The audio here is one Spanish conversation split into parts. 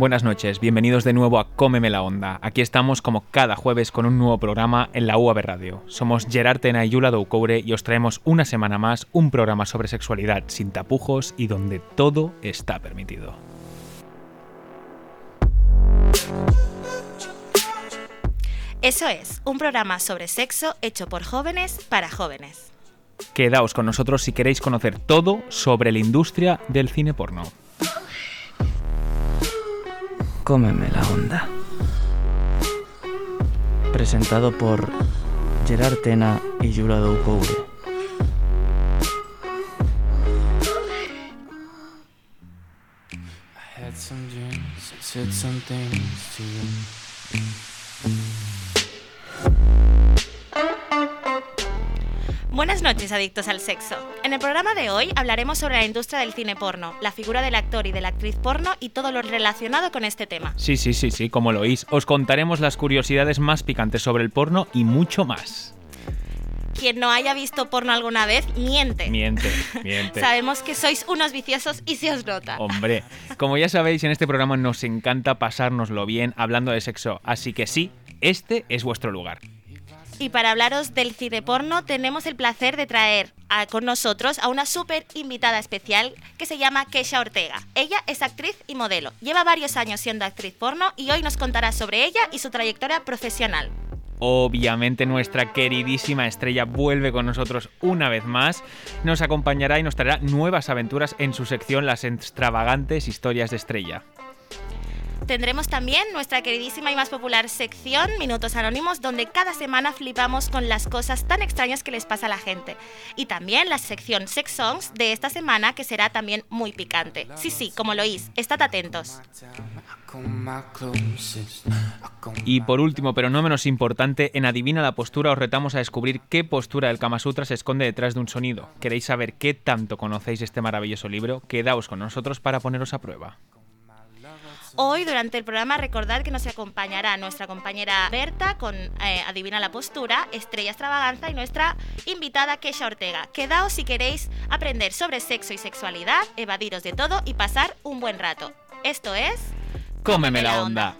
Buenas noches, bienvenidos de nuevo a Cómeme la Onda. Aquí estamos como cada jueves con un nuevo programa en la UAB Radio. Somos Gerard Tena y Yula Doucoure y os traemos una semana más un programa sobre sexualidad sin tapujos y donde todo está permitido. Eso es, un programa sobre sexo hecho por jóvenes para jóvenes. Quedaos con nosotros si queréis conocer todo sobre la industria del cine porno. Cómeme la onda. Presentado por Gerard Tena y dreams, I said some. Buenas noches, adictos al sexo. En el programa de hoy hablaremos sobre la industria del cine porno, la figura del actor y de la actriz porno y todo lo relacionado con este tema. Sí, sí, sí, sí, como lo oís. Os contaremos las curiosidades más picantes sobre el porno y mucho más. Quien no haya visto porno alguna vez, miente. Miente, miente. Sabemos que sois unos viciosos y se os nota. Hombre, como ya sabéis, en este programa nos encanta pasárnoslo bien hablando de sexo, así que sí, este es vuestro lugar. Y para hablaros del cine porno, tenemos el placer de traer con nosotros a una súper invitada especial que se llama Kesha Ortega. Ella es actriz y modelo. Lleva varios años siendo actriz porno y hoy nos contará sobre ella y su trayectoria profesional. Obviamente nuestra queridísima estrella vuelve con nosotros una vez más, nos acompañará y nos traerá nuevas aventuras en su sección Las extravagantes historias de estrella. Tendremos también nuestra queridísima y más popular sección Minutos Anónimos, donde cada semana flipamos con las cosas tan extrañas que les pasa a la gente. Y también la sección Sex Songs de esta semana, que será también muy picante. Sí, sí, como lo oís, estad atentos. Y por último, pero no menos importante, en Adivina la postura os retamos a descubrir qué postura del Kama Sutra se esconde detrás de un sonido. ¿Queréis saber qué tanto conocéis este maravilloso libro? Quedaos con nosotros para poneros a prueba. Hoy, durante el programa, recordad que nos acompañará nuestra compañera Berta con eh, Adivina la Postura, Estrella Extravaganza y nuestra invitada Kesha Ortega. Quedaos si queréis aprender sobre sexo y sexualidad, evadiros de todo y pasar un buen rato. Esto es... ¡Cómeme la onda!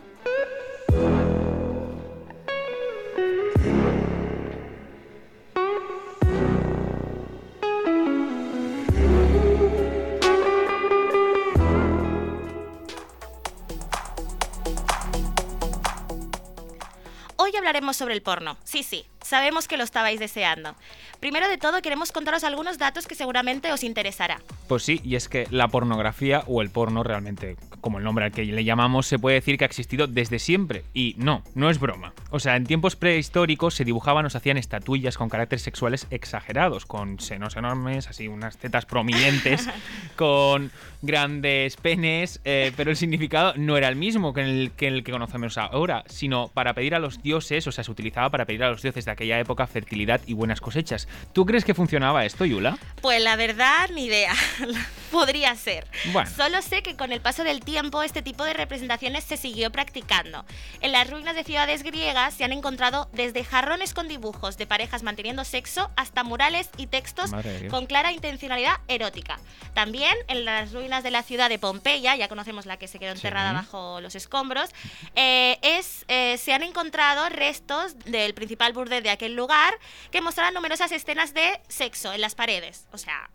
Hoy hablaremos sobre el porno. Sí, sí, sabemos que lo estabais deseando. Primero de todo, queremos contaros algunos datos que seguramente os interesará. Pues sí, y es que la pornografía o el porno realmente, como el nombre al que le llamamos, se puede decir que ha existido desde siempre. Y no, no es broma. O sea, en tiempos prehistóricos se dibujaban o se hacían estatuillas con caracteres sexuales exagerados, con senos enormes, así unas tetas prominentes, con grandes penes, eh, pero el significado no era el mismo que el, que el que conocemos ahora, sino para pedir a los dioses, o sea, se utilizaba para pedir a los dioses de aquella época fertilidad y buenas cosechas. ¿Tú crees que funcionaba esto, Yula? Pues la verdad, ni idea. Podría ser. Bueno. Solo sé que con el paso del tiempo este tipo de representaciones se siguió practicando. En las ruinas de ciudades griegas se han encontrado desde jarrones con dibujos de parejas manteniendo sexo hasta murales y textos con clara intencionalidad erótica. También en las ruinas de la ciudad de Pompeya, ya conocemos la que se quedó enterrada Sí. bajo los escombros, eh, es, eh, se han encontrado restos del principal burdel de aquel lugar que mostraban numerosas escenas de sexo en las paredes. O sea,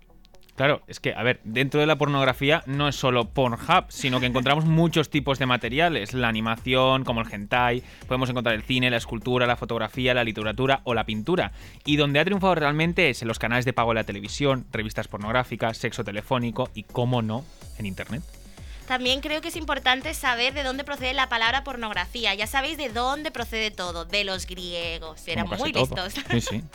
Claro, es que, a ver, dentro de la pornografía no es solo Pornhub, sino que encontramos muchos tipos de materiales. La animación, como el hentai, podemos encontrar el cine, la escultura, la fotografía, la literatura o la pintura. Y donde ha triunfado realmente es en los canales de pago de la televisión, revistas pornográficas, sexo telefónico y, cómo no, en Internet. También creo que es importante saber de dónde procede la palabra pornografía. Ya sabéis de dónde procede todo, de los griegos. Eran muy todo. listos. Sí, sí.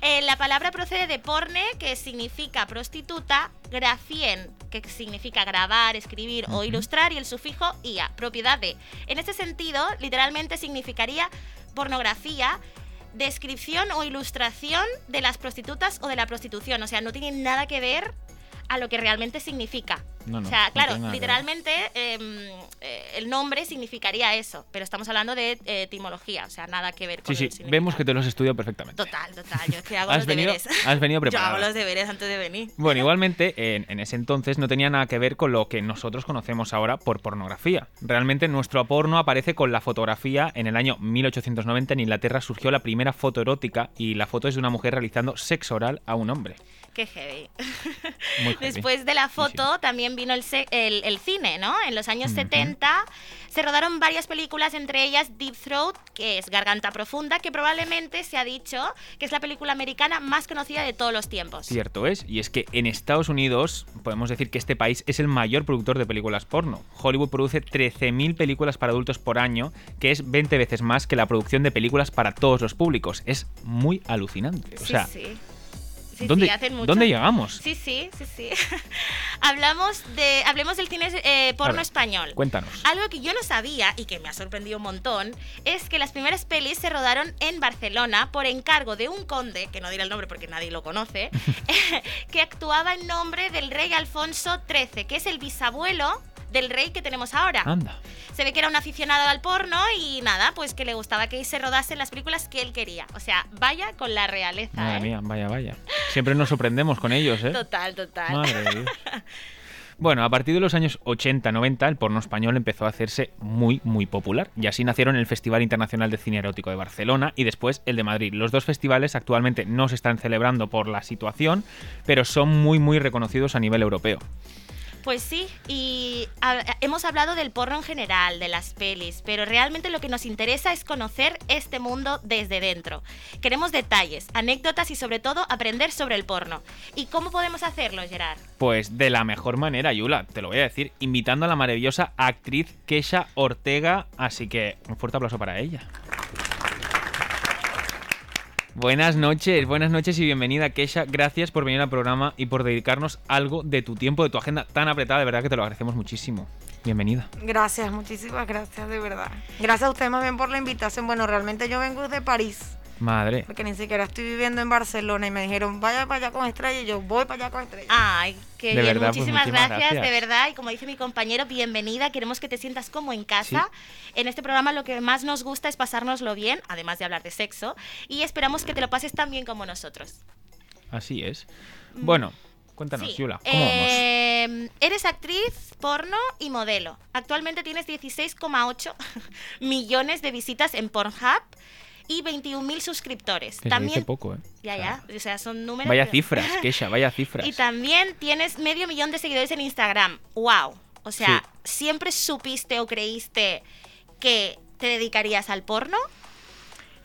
Eh, la palabra procede de porne, que significa prostituta, grafien, que significa grabar, escribir o ilustrar, y el sufijo ia, propiedad de. En este sentido, literalmente significaría pornografía, descripción o ilustración de las prostitutas o de la prostitución. O sea, no tiene nada que ver a lo que realmente significa. No, no, o sea, claro, literalmente em, eh, el nombre significaría eso, pero estamos hablando de eh, etimología, o sea, nada que ver con Sí, sí, vemos que te lo has estudiado perfectamente. Total, total, yo es que hago Has los venido- deberes. has venido Yo hago los deberes antes de venir. Bueno, igualmente, en, en ese entonces no tenía nada que ver con lo que nosotros conocemos ahora por pornografía. Realmente nuestro porno aparece con la fotografía. En el año 1890 en Inglaterra surgió la primera foto erótica y la foto es de una mujer realizando sexo oral a un hombre. Qué heavy. Muy heavy. Después de la sí. foto también vino el, se- el- el cine, ¿no? En los años Ujú. 70 se rodaron varias películas, entre ellas Deep Throat, que es Garganta Profunda, que probablemente se ha dicho que es la película americana más conocida de todos los tiempos. Cierto es, y es que en Estados Unidos podemos decir que este país es el mayor productor de películas porno. Hollywood produce 13.000 películas para adultos por año, que es 20 veces más que la producción de películas para todos los públicos. Es muy alucinante. O Sí, sea, sí. Sí, ¿dónde, sí, hacen mucho. ¿dónde llegamos? Sí, sí, sí, sí. Hablamos de, hablemos del cine eh, porno ver, español. Cuéntanos. Algo que yo no sabía y que me ha sorprendido un montón es que las primeras pelis se rodaron en Barcelona por encargo de un conde, que no diré el nombre porque nadie lo conoce, que actuaba en nombre del rey Alfonso XIII, que es el bisabuelo del rey que tenemos ahora. Anda. Se ve que era un aficionado al porno y nada, pues que le gustaba que se rodasen las películas que él quería. O sea, vaya con la realeza. Madre ¿eh? mía, vaya, vaya. Siempre nos sorprendemos con ellos, ¿eh? Total, total. Madre de Dios. Bueno, a partir de los años 80-90 el porno español empezó a hacerse muy, muy popular. Y así nacieron el Festival Internacional de Cine Erótico de Barcelona y después el de Madrid. Los dos festivales actualmente no se están celebrando por la situación, pero son muy, muy reconocidos a nivel europeo. Pues sí, y hemos hablado del porno en general, de las pelis, pero realmente lo que nos interesa es conocer este mundo desde dentro. Queremos detalles, anécdotas y sobre todo aprender sobre el porno. ¿Y cómo podemos hacerlo, Gerard? Pues de la mejor manera, Yula, te lo voy a decir, invitando a la maravillosa actriz Kesha Ortega, así que un fuerte aplauso para ella. Buenas noches, buenas noches y bienvenida Kesha. Gracias por venir al programa y por dedicarnos algo de tu tiempo, de tu agenda tan apretada, de verdad que te lo agradecemos muchísimo. Bienvenida. Gracias, muchísimas gracias, de verdad. Gracias a ustedes más bien por la invitación. Bueno, realmente yo vengo de París, Madre. porque ni siquiera estoy viviendo en Barcelona y me dijeron, vaya para allá con estrella y yo voy para allá con estrella. Ay, De verdad, pues muchísimas, gracias, de verdad. Y como dice mi compañero, bienvenida. Queremos que te sientas como en casa. En este programa lo que más nos gusta es pasárnoslo bien, además de hablar de sexo. Y esperamos que te lo pases tan bien como nosotros. Así es. Bueno, cuéntanos, Sí. Yula, ¿cómo vamos? Eh, Eres actriz, porno y modelo. Actualmente tienes 16,8 millones de visitas en Pornhub y 21.000 suscriptores. Que se También, dice poco, ¿eh? ya, O sea, ya, o sea, son números. Vaya pero- cifras, Kesha, vaya cifras. Y también tienes medio millón de seguidores en Instagram. ¡Wow! O sea, ¿siempre supiste o creíste que te dedicarías al porno?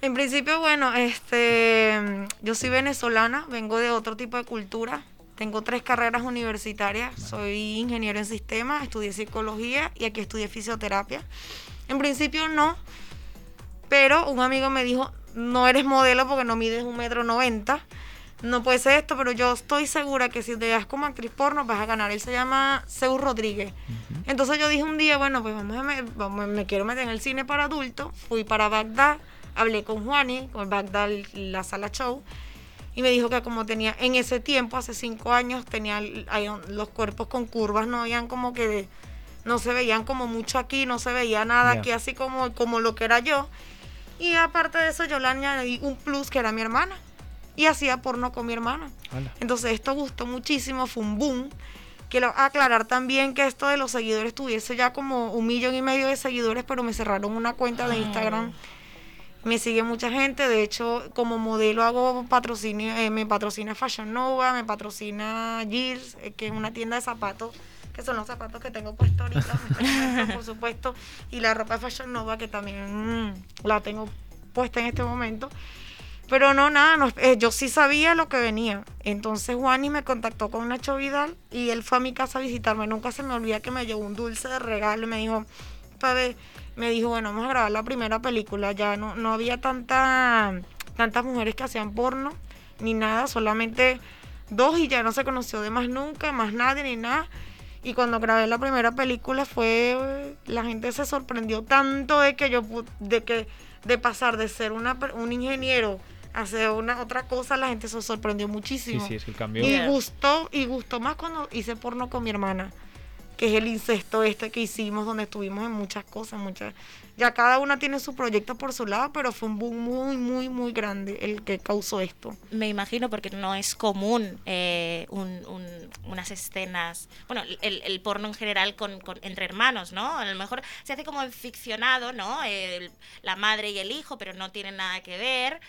En principio, bueno, este, yo soy venezolana, vengo de otro tipo de cultura. Tengo tres carreras universitarias. Soy ingeniero en sistemas, estudié psicología y aquí estudié fisioterapia. En principio no, pero un amigo me dijo, no eres modelo porque no mides un metro noventa. No puede ser esto, pero yo estoy segura que si te das como actriz porno vas a ganar. Él se llama Zeus Rodríguez. Entonces yo dije un día, bueno, pues vamos a me, vamos- me quiero meter en el cine para adultos. Fui para Bagdad, hablé con Juani, con Bagdad, la sala show, y me dijo que como tenía, en ese tiempo, hace cinco años, tenía los cuerpos con curvas, no habían como que, no se veían como mucho aquí, no se veía nada aquí, así como, como lo que era yo. Y aparte de eso, yo le añadí un plus que era mi hermana. Y hacía porno con mi hermana. Entonces esto gustó muchísimo, fue un boom. Quiero aclarar también que esto de los seguidores tuviese ya como un millón y medio de seguidores, pero me cerraron una cuenta de Instagram. Me sigue mucha gente, de hecho como modelo hago patrocinio, eh, me patrocina Fashion Nova, me patrocina Gilles, eh, que es una tienda de zapatos, que son los zapatos que tengo puestos ahorita, por supuesto, y la ropa de Fashion Nova que también mm, la tengo puesta en este momento. Pero no, nada, no, eh, yo sí sabía lo que venía. Entonces Juani me contactó con Nacho Vidal y él fue a mi casa a visitarme. Nunca se me olvida que me llevó un dulce de regalo y me dijo, Pabe, me dijo, bueno, vamos a grabar la primera película. Ya no, no había tanta, tantas mujeres que hacían porno ni nada, solamente dos y ya no se conoció de más nunca, más nadie ni nada. Y cuando grabé la primera película fue, la gente se sorprendió tanto de que yo, pu- de que, de pasar de ser una, per- un ingeniero hacer una otra cosa, la gente se sorprendió Sí, muchísimo. sí, es que el cambio. Y Yeah. gustó, y gustó más cuando hice porno con mi hermana, que es el incesto este que hicimos, donde estuvimos en muchas cosas, muchas. Ya cada una tiene su proyecto por su lado, pero fue un boom muy, muy, muy grande el que causó esto. Me imagino porque no es común eh, un- un- unas escenas, bueno, el, el porno en general con, entre hermanos, ¿no? A lo mejor se hace como ficcionado, ¿no? El- la madre y el hijo, pero no tienen nada que ver.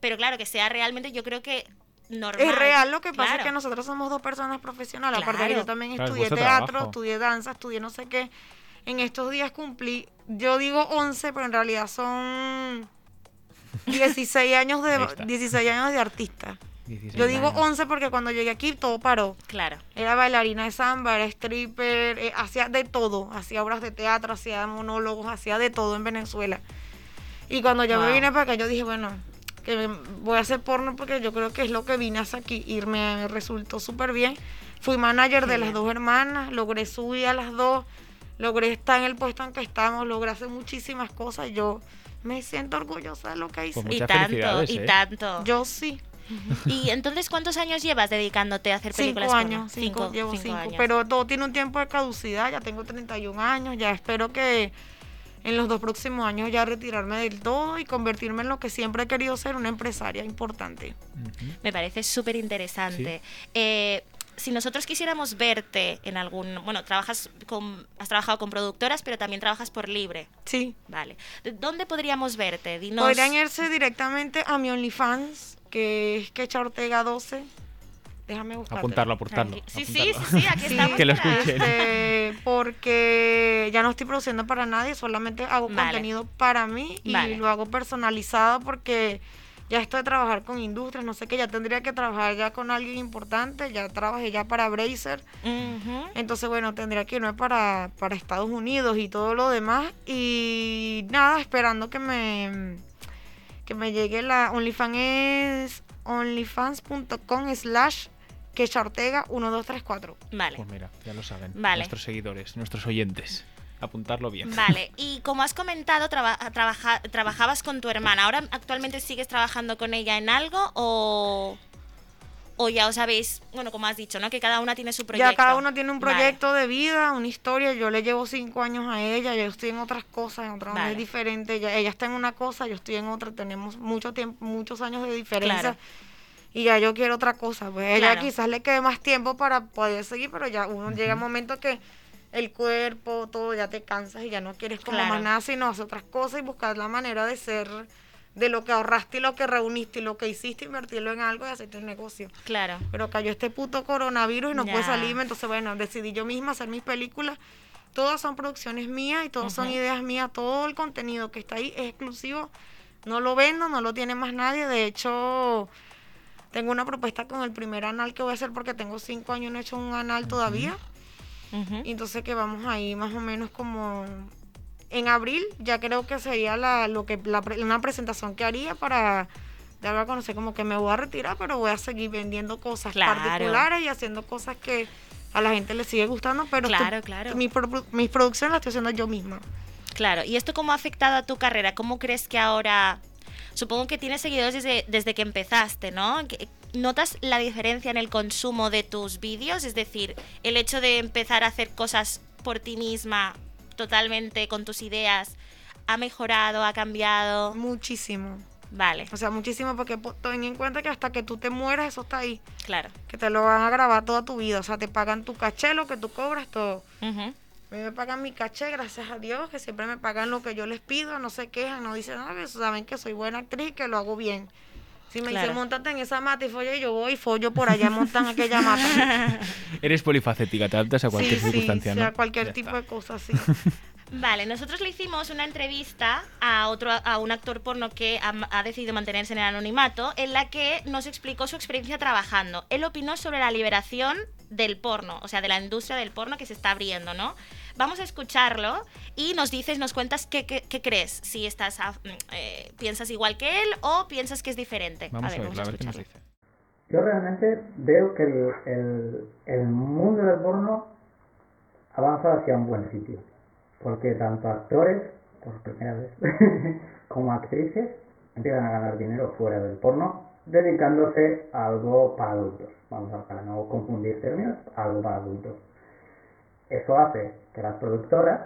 Pero claro, que sea realmente, yo creo que normal. Es real, lo que pasa es Claro. que nosotros somos dos personas profesionales. Aparte Claro. yo también Claro, es estudié teatro, trabajo. estudié danza, estudié no sé qué. En estos días cumplí, yo digo 11, pero en realidad son 16 años de está. 16 años de artista. 16 Yo digo años. 11 porque cuando llegué aquí todo paró. Claro. Era bailarina de samba, era stripper, eh, hacía de todo, hacía obras de teatro, hacía monólogos, hacía de todo en Venezuela. Y cuando yo me Wow. vine para acá, yo dije, bueno, que me- voy a hacer porno porque yo creo que es lo que vine hasta aquí y me resultó súper bien. Fui manager de las dos hermanas, logré subir a las dos, logré estar en el puesto en que estamos, logré hacer muchísimas cosas. Yo me siento orgullosa de lo que hice. Pues Y tanto, y ¿eh? tanto. Yo sí. Y entonces, ¿cuántos años llevas dedicándote a hacer películas Cinco años, cinco, llevo cinco, años. pero todo tiene un tiempo de caducidad, ya tengo 31 años, ya espero que en los dos próximos años ya retirarme del todo y convertirme en lo que siempre he querido ser, una empresaria importante. Ujú. Me parece súper interesante. Eh, si nosotros quisiéramos verte en algún, bueno, trabajas con, has trabajado con productoras, pero también trabajas por libre, Sí. vale. ¿De ¿Dónde podríamos verte? Dinos. Podrían irse directamente a mi OnlyFans, que es Quecha Ortega 12. Déjame buscar. Apuntarlo, apuntarlo. Sí, sí, sí, sí, aquí Sí, estamos. Que lo escuchen. Este, porque ya no estoy produciendo para nadie, solamente hago Vale. contenido para mí y Vale. lo hago personalizado porque ya estoy de trabajar con industrias, no sé qué, ya tendría que trabajar ya con alguien importante, ya trabajé ya para Bracer, entonces bueno, tendría que irme para, para Estados Unidos y todo lo demás y nada, esperando que me que me llegue la OnlyFans es onlyfans.com slash quecha ortega 1234 Vale. Pues mira, ya lo saben. Vale. Nuestros seguidores, nuestros oyentes. Apuntarlo bien. Vale, y como has comentado, traba- trabaja- trabajabas con tu hermana. ¿Ahora actualmente sigues trabajando con ella en algo o, o ya os habéis, bueno, como has dicho, ¿no? Que cada una tiene su proyecto. Ya cada uno tiene un Vale. proyecto de vida, una historia. Yo le llevo cinco años a ella, yo estoy en otras cosas, en otras Vale. es diferente. Ella, ella está en una cosa, yo estoy en otra. Tenemos mucho tiempo, muchos años de diferencia. Claro. Y ya yo quiero otra cosa. Pues ella Claro. quizás le quede más tiempo para poder seguir, pero ya uno llega un momento que el cuerpo, todo, ya te cansas y ya no quieres como Claro. más nada, sino hacer otras cosas y buscar la manera de ser, de lo que ahorraste y lo que reuniste y lo que hiciste, invertirlo en algo y hacerte un negocio. Claro. Pero cayó este puto coronavirus y no pude Ya. salirme, entonces bueno, decidí yo misma hacer mis películas. Todas son producciones mías y todas son ideas mías. Todo el contenido que está ahí es exclusivo. No lo vendo, no lo tiene más nadie. De hecho, tengo una propuesta con el primer anal que voy a hacer porque tengo cinco años y no he hecho un anal todavía. Entonces que vamos ahí más o menos como en abril, ya creo que sería la, lo que la una presentación que haría para darlo a conocer como que me voy a retirar, pero voy a seguir vendiendo cosas Claro. particulares y haciendo cosas que a la gente le sigue gustando, pero Claro, claro. mi mis producciones las estoy haciendo yo misma. Claro, ¿y esto cómo ha afectado a tu carrera? ¿Cómo crees que ahora, supongo que tienes seguidores desde, desde que empezaste, ¿no? ¿Que- ¿Notas la diferencia en el consumo de tus vídeos? Es decir, el hecho de empezar a hacer cosas por ti misma, totalmente con tus ideas, ¿ha mejorado, ha cambiado? Muchísimo. Vale, O sea, muchísimo porque po- ten en cuenta que hasta que tú te mueras eso está ahí, claro. que te lo van a grabar toda tu vida, o sea, te pagan tu caché, lo que tú cobras, todo. Mí me pagan mi caché, gracias a Dios, que siempre me pagan lo que yo les pido, no se quejan, no dicen nada, pero saben que soy buena actriz que lo hago bien. Si me Claro. dicen, montate en esa mata y folle, yo voy y follo por allá, montan aquella mata. Eres polifacética, te adaptas a cualquier sí, sí, circunstancia, sí, ¿no? a cualquier Ya tipo está. de cosas, sí. Vale, nosotros le hicimos una entrevista a otro a un actor porno que ha, ha decidido mantenerse en el anonimato, en la que nos explicó su experiencia trabajando. Él opinó sobre la liberación del porno, o sea, de la industria del porno que se está abriendo, ¿no? Vamos a escucharlo y nos dices, nos cuentas qué, qué- qué crees, si estás a- eh, piensas igual que él o piensas que es diferente. Vamos a, ver, ver, vamos a ver qué nos escucharlo. dice. Yo realmente veo que el, el, el mundo del porno avanza hacia un buen sitio, porque tanto actores, por primera vez, como actrices, empiezan a ganar dinero fuera del porno, dedicándose a algo para adultos. Vamos a para no confundir términos, algo para adultos. Eso hace que las productoras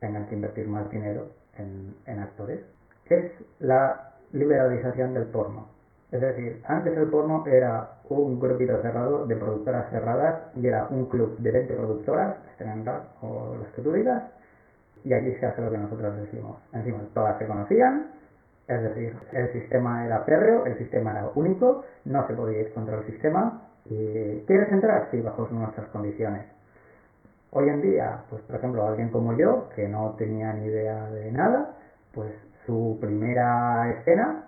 tengan que invertir más dinero en, en actores. Es la liberalización del porno. Es decir, antes el porno era un grupito cerrado de productoras cerradas y era un club de 20 productoras, o las que tú digas, y aquí se hace lo que nosotros decimos. Encima, todas se conocían, es decir, el sistema era férreo, el sistema era único, no se podía ir contra el sistema. Y ¿Quieres entrar? Sí, bajo nuestras condiciones. Hoy en día, pues por ejemplo, alguien como yo, que no tenía ni idea de nada, pues su primera escena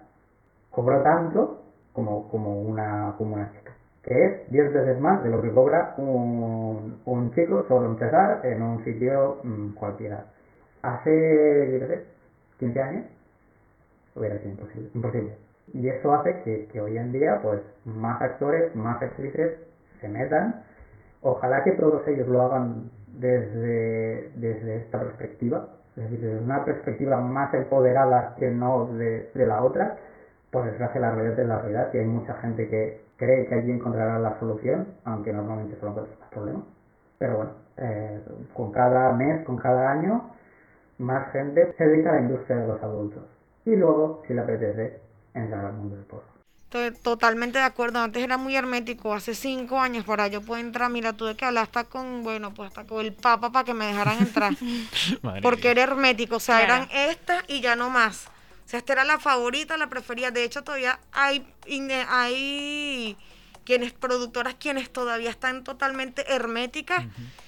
cobró tanto como, como, una, como una chica, que es 10 veces más de lo que cobra un, un chico solo empezar en un sitio mm, cualquiera. Hace, yo sé, 15 años, hubiera sido imposible. imposible. Y eso hace que, que hoy en día, pues, más actores, más actrices se metan. Ojalá que todos ellos lo hagan desde, desde esta perspectiva, es decir, desde una perspectiva más empoderada que no de, de la otra. Por desgracia, la realidad es la realidad y hay mucha gente que cree que allí encontrará la solución, aunque normalmente solo encuentran más problemas. Pero bueno, eh, con cada mes, con cada año, más gente se dedica a la industria de los adultos. Y luego, si le apetece, entrar al mundo del porno. Estoy totalmente de acuerdo. Antes era muy hermético. Hace cinco años para yo poder entrar, mira, tuve que hablar hasta con, bueno, pues hasta con el Papa para que me dejaran entrar. Porque era hermético. O sea, Claro. eran estas y ya no más. O sea, esta era la favorita, la preferida. De hecho, todavía hay, hay quienes, productoras, quienes todavía están totalmente herméticas,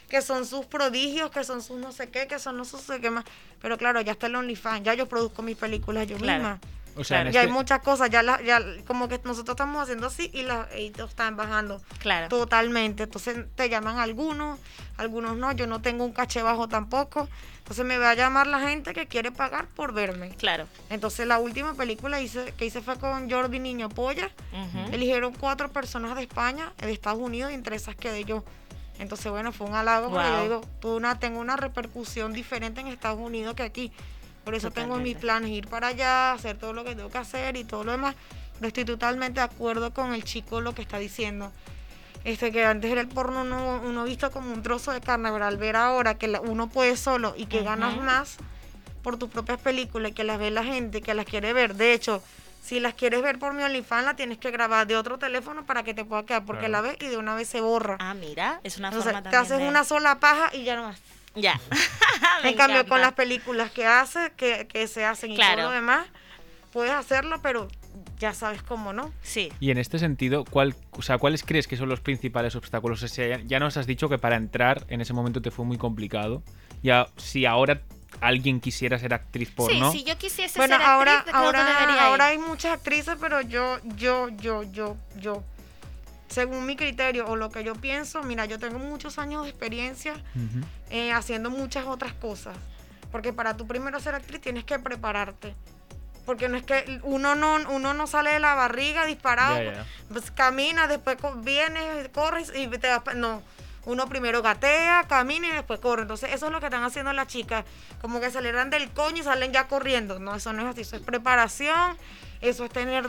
que son sus prodigios, que son sus no sé qué, que son no sé qué más. Pero claro, ya está el OnlyFans, ya yo produzco mis películas yo Claro. misma. O sea, Ya hay este- muchas cosas, ya, la- ya como que nosotros estamos haciendo así y las están bajando Claro. totalmente. Entonces te llaman algunos, algunos no, yo no tengo un caché bajo tampoco. Entonces me va a llamar la gente que quiere pagar por verme. Claro. Entonces la última película hice, que hice fue con Jordi Niño Polla. Ujú. Eligieron cuatro personas de España, de Estados Unidos y entre esas quedé yo. Entonces bueno, fue un halago porque yo digo, tuve una, tengo una repercusión diferente en Estados Unidos que aquí. Por eso tengo en mis Totalmente. planes ir para allá, hacer todo lo que tengo que hacer y todo lo demás. Pero estoy totalmente de acuerdo con el chico lo que está diciendo. Este que antes era el porno uno, uno visto como un trozo de carne, pero al ver ahora que la- uno puede solo y que ganas más por tus propias películas y que las ve la gente, que las quiere ver. De hecho, si las quieres ver por mi OnlyFans, la tienes que grabar de otro teléfono para que te pueda quedar, porque Claro. la ves y de una vez se borra. Ah, mira, es una Entonces, forma te haces de- una sola paja y ya no más. Ya. En cambio, con las películas que hace, que, que se hacen y todo lo demás, puedes hacerlo, pero ya sabes cómo, ¿no? Sí. Y en este sentido, ¿cuál, o sea, ¿cuáles crees que son los principales obstáculos? O sea, ya, ya nos has dicho que para entrar en ese momento te fue muy complicado. Ya, si ahora alguien quisiera ser actriz porno, Sí, si yo quisiese Bueno, ser ahora, actriz, ahora, debería ahora hay muchas actrices, pero yo, yo, yo, yo, yo, según mi criterio o lo que yo pienso, mira, yo tengo muchos años de experiencia eh, haciendo muchas otras cosas. Porque para tú primero ser actriz tienes que prepararte. Porque no es que uno no, uno no sale de la barriga disparado, ya. pues camina, después vienes, corres y te vas. No, uno primero gatea, camina y después corre. Entonces eso es lo que están haciendo las chicas. Como que salieran del coño y salen ya corriendo. No, eso no es así. Eso es preparación, eso es tener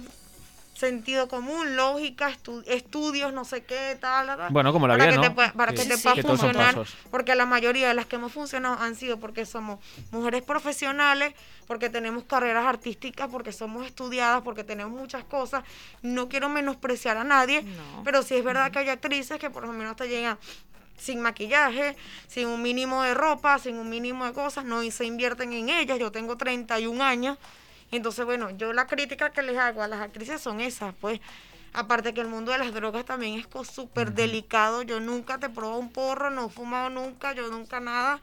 sentido común, lógica, estu- estudios, no sé qué, tal, tal, tal, Bueno, como la para vida, que ¿no? te pueda- para Sí, que te sí, pueda funcionar porque la mayoría de las que hemos funcionado han sido porque somos mujeres profesionales, porque tenemos carreras artísticas, porque somos estudiadas, porque tenemos muchas cosas. No quiero menospreciar a nadie, No. pero sí es verdad que hay actrices que por lo menos te llegan sin maquillaje, sin un mínimo de ropa, sin un mínimo de cosas, no se invierten en ellas. Yo tengo 31 años, entonces bueno, yo la crítica que les hago a las actrices son esas, pues. Aparte que el mundo de las drogas también es súper delicado. Yo nunca te probado un porro, no he fumado nunca, yo nunca nada.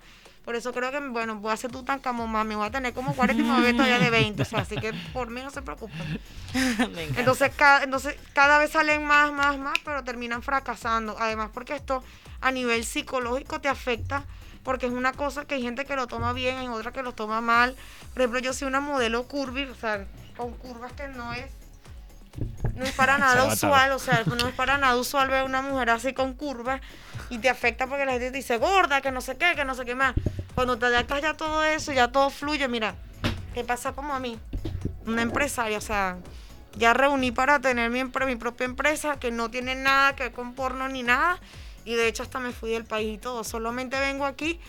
Por eso creo que, bueno, voy a ser tú tan como mami, voy a tener como 40 y me voy a ver todavía de 20. O sea, así que por mí no se preocupen. Me. Entonces cada, entonces, cada vez salen más, más, más, pero terminan fracasando. Además, porque esto a nivel psicológico te afecta, porque es una cosa que hay gente que lo toma bien, hay otra que lo toma mal. Por ejemplo, yo soy una modelo curvy, o sea, con curvas que no es, no es para nada usual, o sea, no es para nada usual ver a una mujer así con curvas y te afecta porque la gente te dice gorda, que no sé qué, que no sé qué más. Cuando te adaptas ya todo eso, ya todo fluye, mira, ¿qué pasa como a mí? una empresaria, o sea, ya reuní para tener mi, mi propia empresa que no tiene nada que ver con porno ni nada. Y de hecho hasta me fui del país y todo. Solamente vengo aquí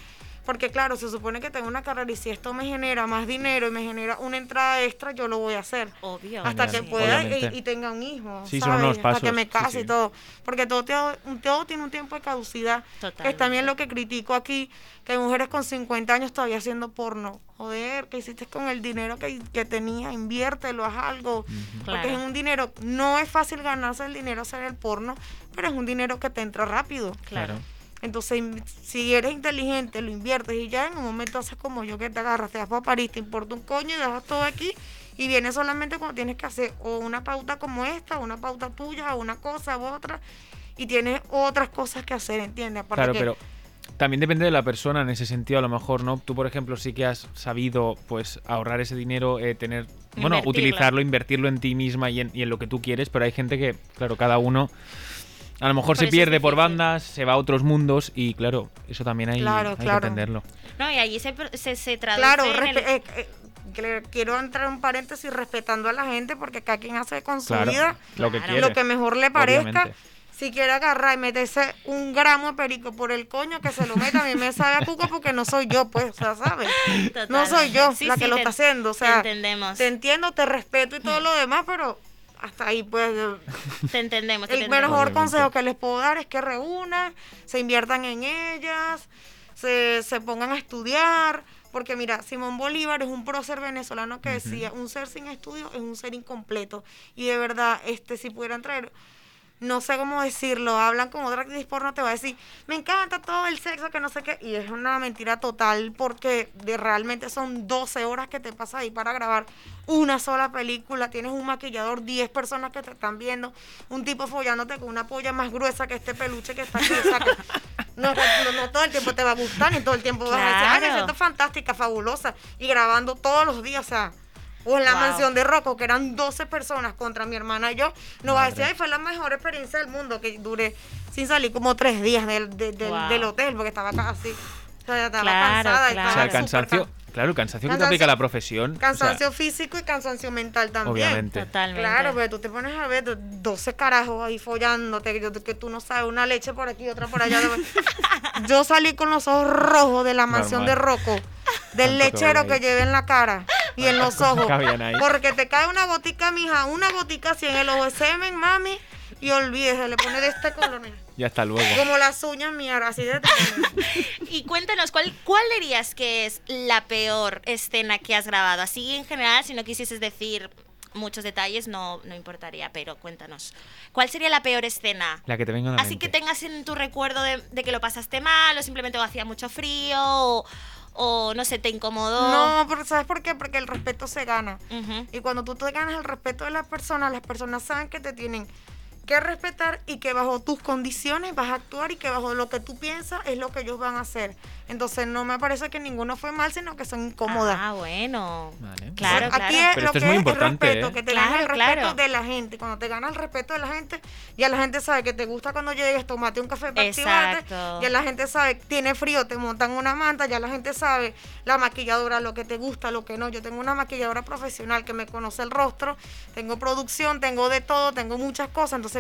porque claro, se supone que tengo una carrera y si esto me genera más dinero y me genera una entrada extra, yo lo voy a hacer. Obvio. Hasta que pueda y, tenga un hijo. Sí, son ¿sabes? unos Hasta que me case sí. y todo. Porque todo, tiene- todo tiene un tiempo de caducidad. Que es también lo que critico aquí, que hay mujeres con 50 años todavía haciendo porno. Joder, ¿qué hiciste con el dinero que, que tenía? Inviértelo, haz algo. Porque Claro. es un dinero, no es fácil ganarse el dinero hacer el porno, pero es un dinero que te entra rápido. Claro. Entonces, si eres inteligente, lo inviertes y ya en un momento haces como yo que te agarras, te vas para París, te importa un coño y dejas todo aquí y vienes solamente cuando tienes que hacer o una pauta como esta, una pauta tuya, o una cosa u otra y tienes otras cosas que hacer, ¿entiendes? Aparte Claro, que- pero también depende de la persona en ese sentido, a lo mejor, ¿no? Tú, por ejemplo, sí que has sabido, pues, ahorrar ese dinero, eh, tener, bueno, utilizarlo, invertirlo en ti misma y en, y en lo que tú quieres, pero hay gente que, claro, cada uno a lo mejor Por se pierde por bandas, se va a otros mundos y, claro, eso también hay, Claro, hay claro. que entenderlo. No, y allí se, se, se traduce Claro, en respe- el- eh, eh, quiero entrar en un paréntesis respetando a la gente porque cada quien hace con su Claro, vida lo que Claro. quiere. lo que mejor le parezca. obviamente. Si quiere agarrar y meterse un gramo de perico por el coño, que se lo meta. A mí me sabe a cuco porque no soy yo, pues, o sea, ¿sabes? No soy yo Sí, la sí, que lo te- está haciendo. O te sea, entendemos. te entiendo, te respeto y todo lo demás, pero hasta ahí, pues. Te entendemos. te El entendemos. mejor consejo que les puedo dar es que reúnan, se inviertan en ellas, se, se pongan a estudiar. Porque mira, Simón Bolívar es un prócer venezolano que decía, un ser sin estudio es un ser incompleto. Y de verdad, este si pudieran traer, no sé cómo decirlo, hablan con otra actriz porno, te va a decir, me encanta todo el sexo, que no sé qué. Y es una mentira total porque de, realmente son 12 horas que te pasas ahí para grabar una sola película. Tienes un maquillador, 10 personas que te están viendo, un tipo follándote con una polla más gruesa que este peluche que está aquí. o sea, que no, no- no todo el tiempo te va a gustar, ni todo el tiempo vas a decir, ay, me Claro. siento fantástica, fabulosa. Y grabando todos los días, o sea. O en la Wow. mansión de Rocco, que eran 12 personas contra mi hermana y yo, no vas a decir, Madre. ay, fue la mejor experiencia del mundo, que duré sin salir como tres días del, de- del- Wow. del hotel, porque estaba casi, o sea, estaba Claro, cansada. y claro. O estaba sea, cansancio, can- claro, el cansancio que te aplica la profesión. o sea, Cansancio físico y cansancio mental también. obviamente. Totalmente. Claro, pero tú te pones a ver do- 12 carajos ahí follándote, que, tú no sabes, una leche por aquí, otra por allá. Yo salí con los ojos rojos de la mansión Normal. de Rocco, del lechero que llevé en la cara y en los ojos. Porque te cae una gotica, mija, una gotica así en el ojo de semen, mami, y olvídese, le pone de este color, Y hasta luego. como las uñas mías, así de este. Y cuéntanos, ¿cuál, ¿cuál dirías que es la peor escena que has grabado? Así en general, si no quisieses decir muchos detalles, no, no importaría, pero cuéntanos. ¿Cuál sería la peor escena? La que te venga a la Así que mente. tengas en tu recuerdo de, de que lo pasaste mal, o simplemente hacía mucho frío, o, o no sé, te incomodó. No, pero ¿sabes por qué? Porque el respeto se gana. Ujú. Y cuando tú te ganas el respeto de las personas, las personas saben que te tienen que respetar y que bajo tus condiciones vas a actuar y que bajo lo que tú piensas es lo que ellos van a hacer. Entonces no me parece que ninguno fue mal, sino que son incómodas. Ah, bueno. Vale. Claro, Aquí claro. es Pero lo que es muy es importante, el respeto, ¿eh? que te Claro, ganas el respeto claro. de la gente. Cuando te ganas el respeto de la gente, ya la gente sabe que te gusta cuando llegues, tomate un café para activarte. Ya la gente sabe, tiene frío, te montan una manta, ya la gente sabe la maquilladora, lo que te gusta, lo que no. Yo tengo una maquilladora profesional que me conoce el rostro, tengo producción, tengo de todo, tengo muchas cosas. Entonces,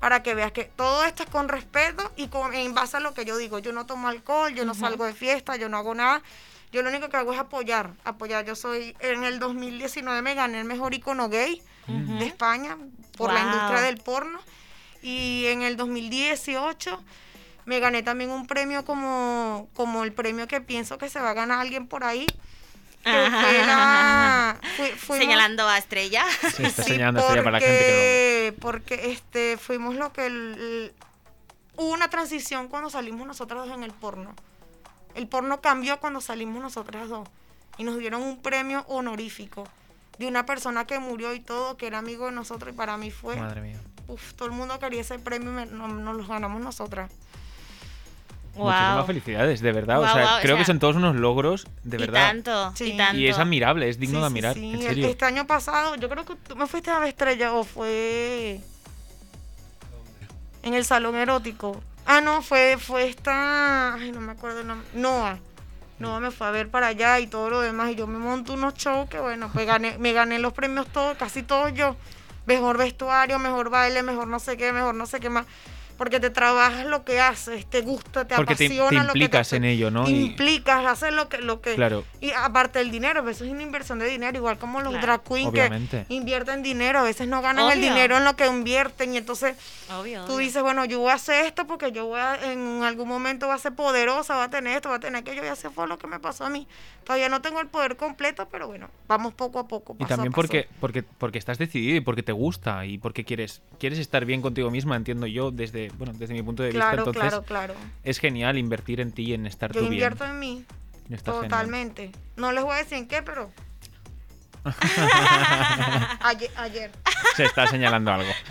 para que veas que todo esto es con respeto y con, en base a lo que yo digo. Yo no tomo alcohol, yo no salgo de fiesta, yo no hago nada. Yo lo único que hago es apoyar, apoyar. Yo soy, en el 2019 me gané el mejor icono gay de España por la industria del porno. Y en el 2018 me gané también un premio como, como el premio que pienso que se va a ganar alguien por ahí. Fui- fuimos- Señalando a Estrella. Sí, está Sí, señalando esto ya para la gente que porque, porque este fuimos lo que el- el- hubo una transición cuando salimos nosotras dos en el porno. El porno cambió cuando salimos nosotras dos y nos dieron un premio honorífico de una persona que murió y todo, que era amigo de nosotros y para mí fue, no. Madre mía. uf, todo el mundo quería ese premio y me- no- nos los ganamos nosotras. Muchísimas Wow. felicidades, de verdad. o o creo que son todos unos logros, de y verdad. tanto, Sí. y tanto. Y es admirable, es digno Sí, de admirar, sí. en El- serio. Este año pasado, yo creo que tú me fuiste a ver estrella o fue en el salón erótico. Ah, no, fue, fue esta, ay, no me acuerdo el nombre, Noah. No, me fue a ver para allá y todo lo demás. Y yo me monto unos shows que, bueno, pues gané, me gané los premios todos, casi todos yo. Mejor vestuario, mejor baile, mejor no sé qué, mejor no sé qué más. Porque te trabajas lo que haces, te gusta, te Porque te- te apasiona lo que te en ello, ¿no? Te Y- implicas, haces lo que, lo que. Claro. Y aparte del dinero, pues eso es una inversión de dinero, igual como los Claro. drag queens que invierten dinero, a veces no ganan el dinero en lo que invierten y entonces Obvio. Tú obvio. dices, bueno, yo voy a hacer esto porque yo voy a, en algún momento voy a ser poderosa, voy a tener esto, voy a tener aquello, y así fue lo que me pasó a mí. Todavía no tengo el poder completo, pero bueno, vamos poco a poco. Y a también paso. porque, porque, porque estás decidido y porque te gusta y porque quieres, quieres estar bien contigo misma, entiendo yo, desde, bueno, desde mi punto de vista. Claro, Entonces, claro, claro. es genial invertir en ti y en estar Yo tú bien. invierto en mí, genial. totalmente. No les voy a decir en qué, pero... ayer, ayer. Se está señalando algo.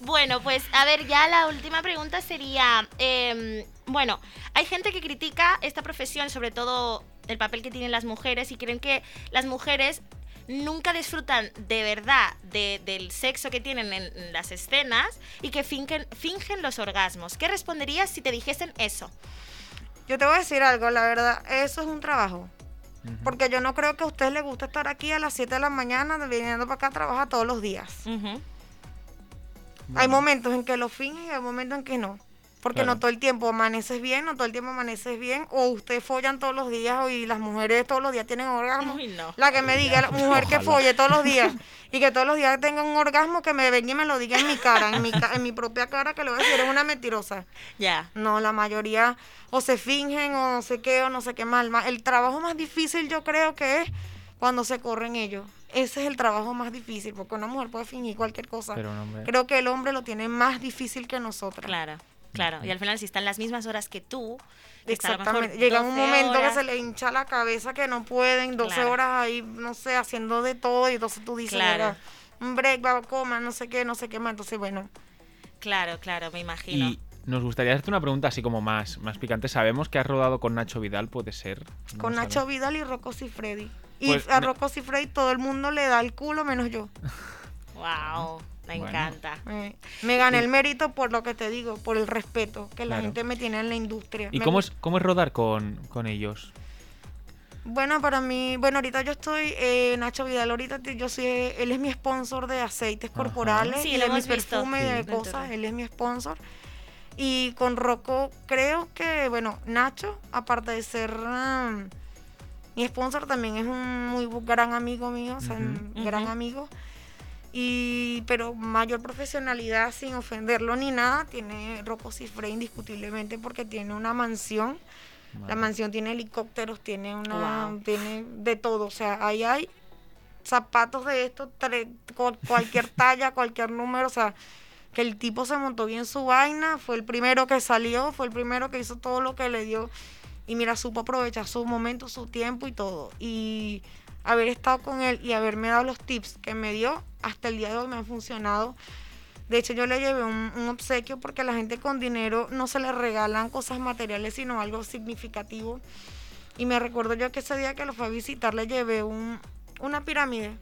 Bueno, pues a ver, ya la última pregunta sería, em, bueno, hay gente que critica esta profesión, sobre todo el papel que tienen las mujeres, y creen que las mujeres nunca disfrutan de verdad de- del sexo que tienen en, en las escenas y que fingen, fingen los orgasmos. ¿Qué responderías si te dijesen eso? Yo te voy a decir algo, la verdad, eso es un trabajo. Porque yo no creo que a ustedes les guste estar aquí a las 7 de la mañana viniendo para acá a trabajar todos los días. Hay momentos en que lo fingen y hay momentos en que no. Porque Claro. no todo el tiempo amaneces bien, no todo el tiempo amaneces bien. O ustedes follan todos los días y las mujeres todos los días tienen orgasmo. Uy, no. La que me diga, la mujer que folle todos los días y que todos los días tenga un orgasmo, que me venga y me lo diga en mi cara, en mi, en mi propia cara, que le voy a decir, es una mentirosa. Ya. No, la mayoría o se fingen o no sé qué o no sé qué mal. Ma- El trabajo más difícil yo creo que es cuando se corren ellos. Ese es el trabajo más difícil, porque una mujer puede fingir cualquier cosa. Pero un hombre- Creo que el hombre lo tiene más difícil que nosotras. Claro, claro. Y al final, si están las mismas horas que tú, que Exactamente. Llega un 12 momento horas, que se le hincha la cabeza que no pueden, 12 Claro. horas ahí, no sé, haciendo de todo y entonces tú dices, Claro. "Mira, un break, va a comer, no sé qué, no sé qué más. Entonces, bueno, Claro, claro, me imagino. Y nos gustaría hacerte una pregunta así como más, más picante. Sabemos que has rodado con Nacho Vidal, puede ser. No con. Nacho Vidal y Rocco Freddy. Y Pues, a Rocco Freddy todo el mundo le da el culo menos yo. Wow, me Bueno. encanta. Eh, me gané el mérito por lo que te digo, por el respeto que la Claro. gente me tiene en la industria. ¿Y Me cómo es, cómo es rodar con, con ellos? Bueno, para mí, bueno, ahorita yo estoy, eh, Nacho Vidal, ahorita yo soy, él es mi sponsor de aceites Ajá. corporales Sí, y lo de mis hemos visto. perfumes y Sí. de Dentro cosas, él es mi sponsor. Y con Rocco creo que, bueno, Nacho, aparte de ser um, mi sponsor, también es un muy gran amigo mío, o sea, gran amigo. Y, pero mayor profesionalidad, sin ofenderlo ni nada, tiene Rocco Cifre indiscutiblemente porque tiene una mansión. La mansión tiene helicópteros, tiene una, Wow. tiene de todo, o sea, ahí hay zapatos de estos, tre- cual- cualquier talla, cualquier número, o sea, que el tipo se montó bien su vaina, fue el primero que salió, fue el primero que hizo todo lo que le dio y mira, supo aprovechar su momento, su tiempo y todo. Y haber estado con él y haberme dado los tips que me dio, hasta el día de hoy me han funcionado. De hecho, yo le llevé un, un obsequio porque a la gente con dinero no se le regalan cosas materiales, sino algo significativo. Y me recuerdo yo que ese día que lo fue a visitar le llevé un, una pirámide.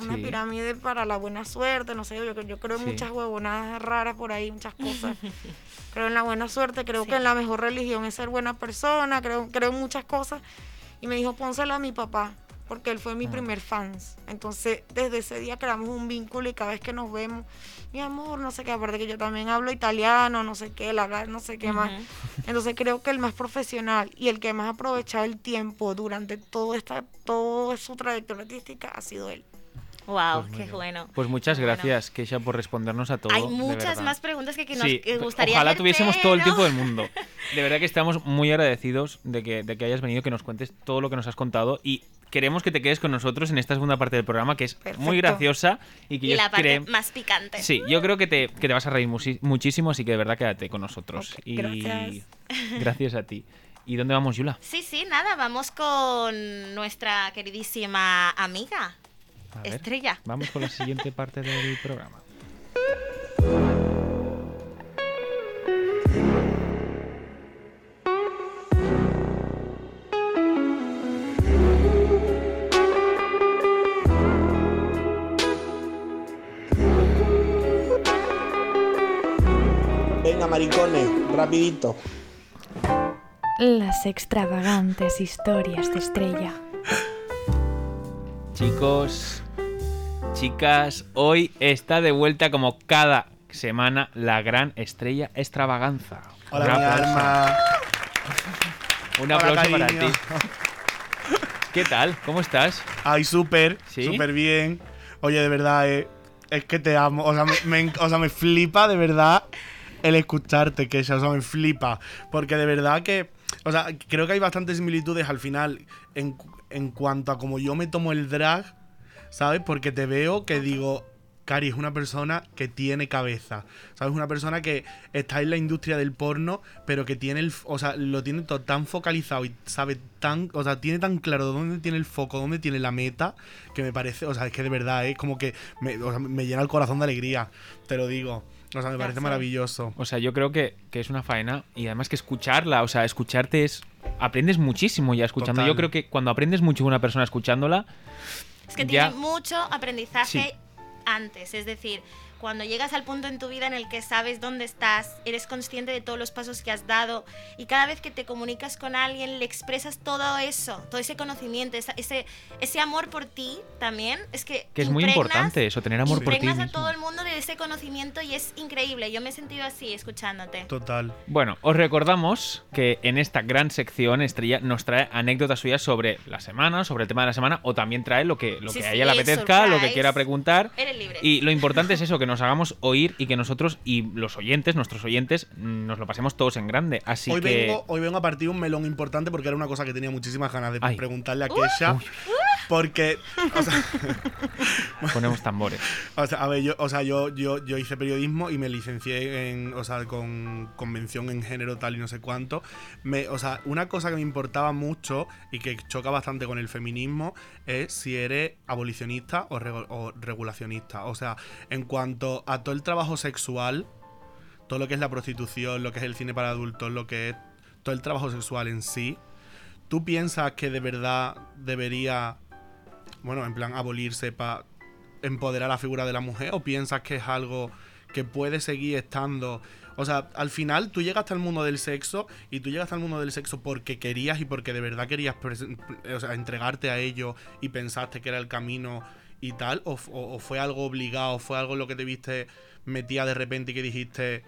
Una Sí. pirámide para la buena suerte, no sé, yo, yo creo en Sí. muchas huevonadas raras por ahí, muchas cosas. creo en la buena suerte, creo Sí. que en la mejor religión es ser buena persona, creo, creo en muchas cosas. Y me dijo, pónselo a mi papá, porque él fue mi Ah. primer fans. Entonces, desde ese día creamos un vínculo y cada vez que nos vemos, mi amor, no sé qué, aparte que yo también hablo italiano, no sé qué, el hablar, no sé qué más. Ujú. Entonces creo que el más profesional y el que más ha aprovechado el tiempo durante todo esta, toda su trayectoria artística ha sido él. Wow, Pues qué bien. bueno. Pues muchas Qué bueno. gracias, Keisha, por respondernos a todo. Hay muchas más preguntas que, que nos Sí, que gustaría ojalá hacer, tuviésemos todo el tiempo del mundo. De verdad que estamos muy agradecidos de que, de que hayas venido, que nos cuentes todo lo que nos has contado y queremos que te quedes con nosotros en esta segunda parte del programa que es muy graciosa y que Y yo la parte creo- más picante. Sí, yo creo que te, que te vas a reír muchísimo, así que de verdad quédate con nosotros. Y gracias. gracias a ti. ¿Y dónde vamos, Yula? Sí, sí, nada, vamos con nuestra queridísima amiga, ver, Estrella. Vamos con la siguiente parte del programa. Venga, maricones, rapidito. Las extravagantes historias de Estrella. Chicos, chicas, hoy está de vuelta como cada semana la gran estrella extravaganza. Hola, Un mi aplauso. alma. Un Hola, aplauso para ti. ¿Qué tal? ¿Cómo estás? Ay, súper, ¿Sí? súper bien. Oye, de verdad, eh, es que te amo. O sea, me, o sea, me flipa de verdad el escucharte, que o sea, me flipa. Porque de verdad que, o sea, creo que hay bastantes similitudes al final en, en cuanto a cómo yo me tomo el drag, ¿sabes? Porque te veo que digo, Cari es una persona que tiene cabeza, ¿sabes? Una persona que está en la industria del porno, pero que tiene el, o sea, lo tiene todo tan focalizado y sabe tan, o sea, tiene tan claro dónde tiene el foco, dónde tiene la meta, que me parece, o sea, es que de verdad es como que me, o sea, me llena el corazón de alegría, te lo digo. O sea, me parece Gracias. maravilloso. O sea, yo creo que, que es una faena y además que escucharla, o sea, escucharte es... Aprendes muchísimo ya escuchando. Total. Yo creo que cuando aprendes mucho una persona escuchándola, Es que Ya. tiene mucho aprendizaje Sí. Antes, es decir, cuando llegas al punto en tu vida en el que sabes dónde estás, eres consciente de todos los pasos que has dado y cada vez que te comunicas con alguien le expresas todo eso, todo ese conocimiento, ese, ese amor por ti también, es que... que es muy importante eso, tener amor por ti impregnas a todo el mundo de ese conocimiento y es increíble. Yo me he sentido así escuchándote. Total. Bueno, os recordamos que en esta gran sección Estrella nos trae anécdotas suyas sobre la semana, sobre el tema de la semana, o también trae lo que, lo Sí, que a sí, ella le apetezca, lo que surprise. quiera preguntar. Eres libre. Y lo importante es eso, que nos hagamos oír y que nosotros y los oyentes, nuestros oyentes, nos lo pasemos todos en grande. Así hoy, que. vengo, hoy vengo a partir un melón importante porque era una cosa que tenía muchísimas ganas de Ay. preguntarle a Kesha. Porque, o sea, Ponemos tambores. O sea, a ver, yo, o sea, yo, yo, yo hice periodismo y me licencié en, o sea, con convención en género tal y no sé cuánto. Me, o sea, una cosa que me importaba mucho y que choca bastante con el feminismo es si eres abolicionista o, regulacionista. O sea, en cuanto a todo el trabajo sexual, todo lo que es la prostitución, lo que es el cine para adultos, lo que es todo el trabajo sexual en sí, ¿tú piensas que de verdad debería, bueno, en plan, abolirse para empoderar la figura de la mujer o piensas que es algo que puede seguir estando o sea, al final tú llegaste al mundo del sexo y tú llegaste al mundo del sexo porque querías y porque de verdad querías o sea, entregarte a ello y pensaste que era el camino y tal, o, o- o fue algo obligado, fue algo en lo que te viste metida de repente y que dijiste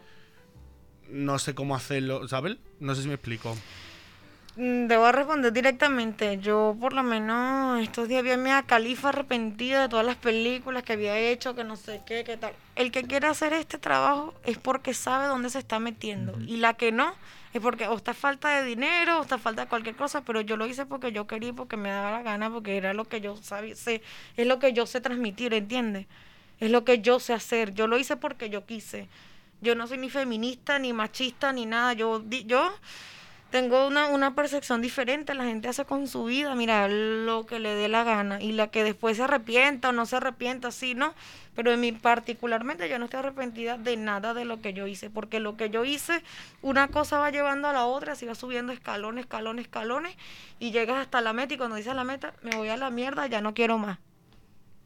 no sé cómo hacerlo, ¿sabes? No sé si me explico. Mm, Debo responder directamente. Yo, por lo menos, estos días vi a Mia Califa arrepentida de todas las películas que había hecho, que no sé qué, qué tal. El que quiere hacer este trabajo es porque sabe dónde se está metiendo. Y la que no, es porque o está falta de dinero, o está falta de cualquier cosa, pero yo lo hice porque yo quería, porque me daba la gana, porque era lo que yo sabía, sé, es lo que yo sé transmitir, ¿entiendes? Es lo que yo sé hacer. Yo lo hice porque yo quise. Yo no soy ni feminista, ni machista, ni nada. Yo, di- yo tengo una, una percepción diferente, la gente hace con su vida, mira, lo que le dé la gana y la que después se arrepienta o no se arrepienta, sí, ¿no? Pero en mí particularmente yo no estoy arrepentida de nada de lo que yo hice, porque lo que yo hice, una cosa va llevando a la otra, se va subiendo escalones, escalones, escalones, y llegas hasta la meta y cuando dices la meta, me voy a la mierda, ya no quiero más.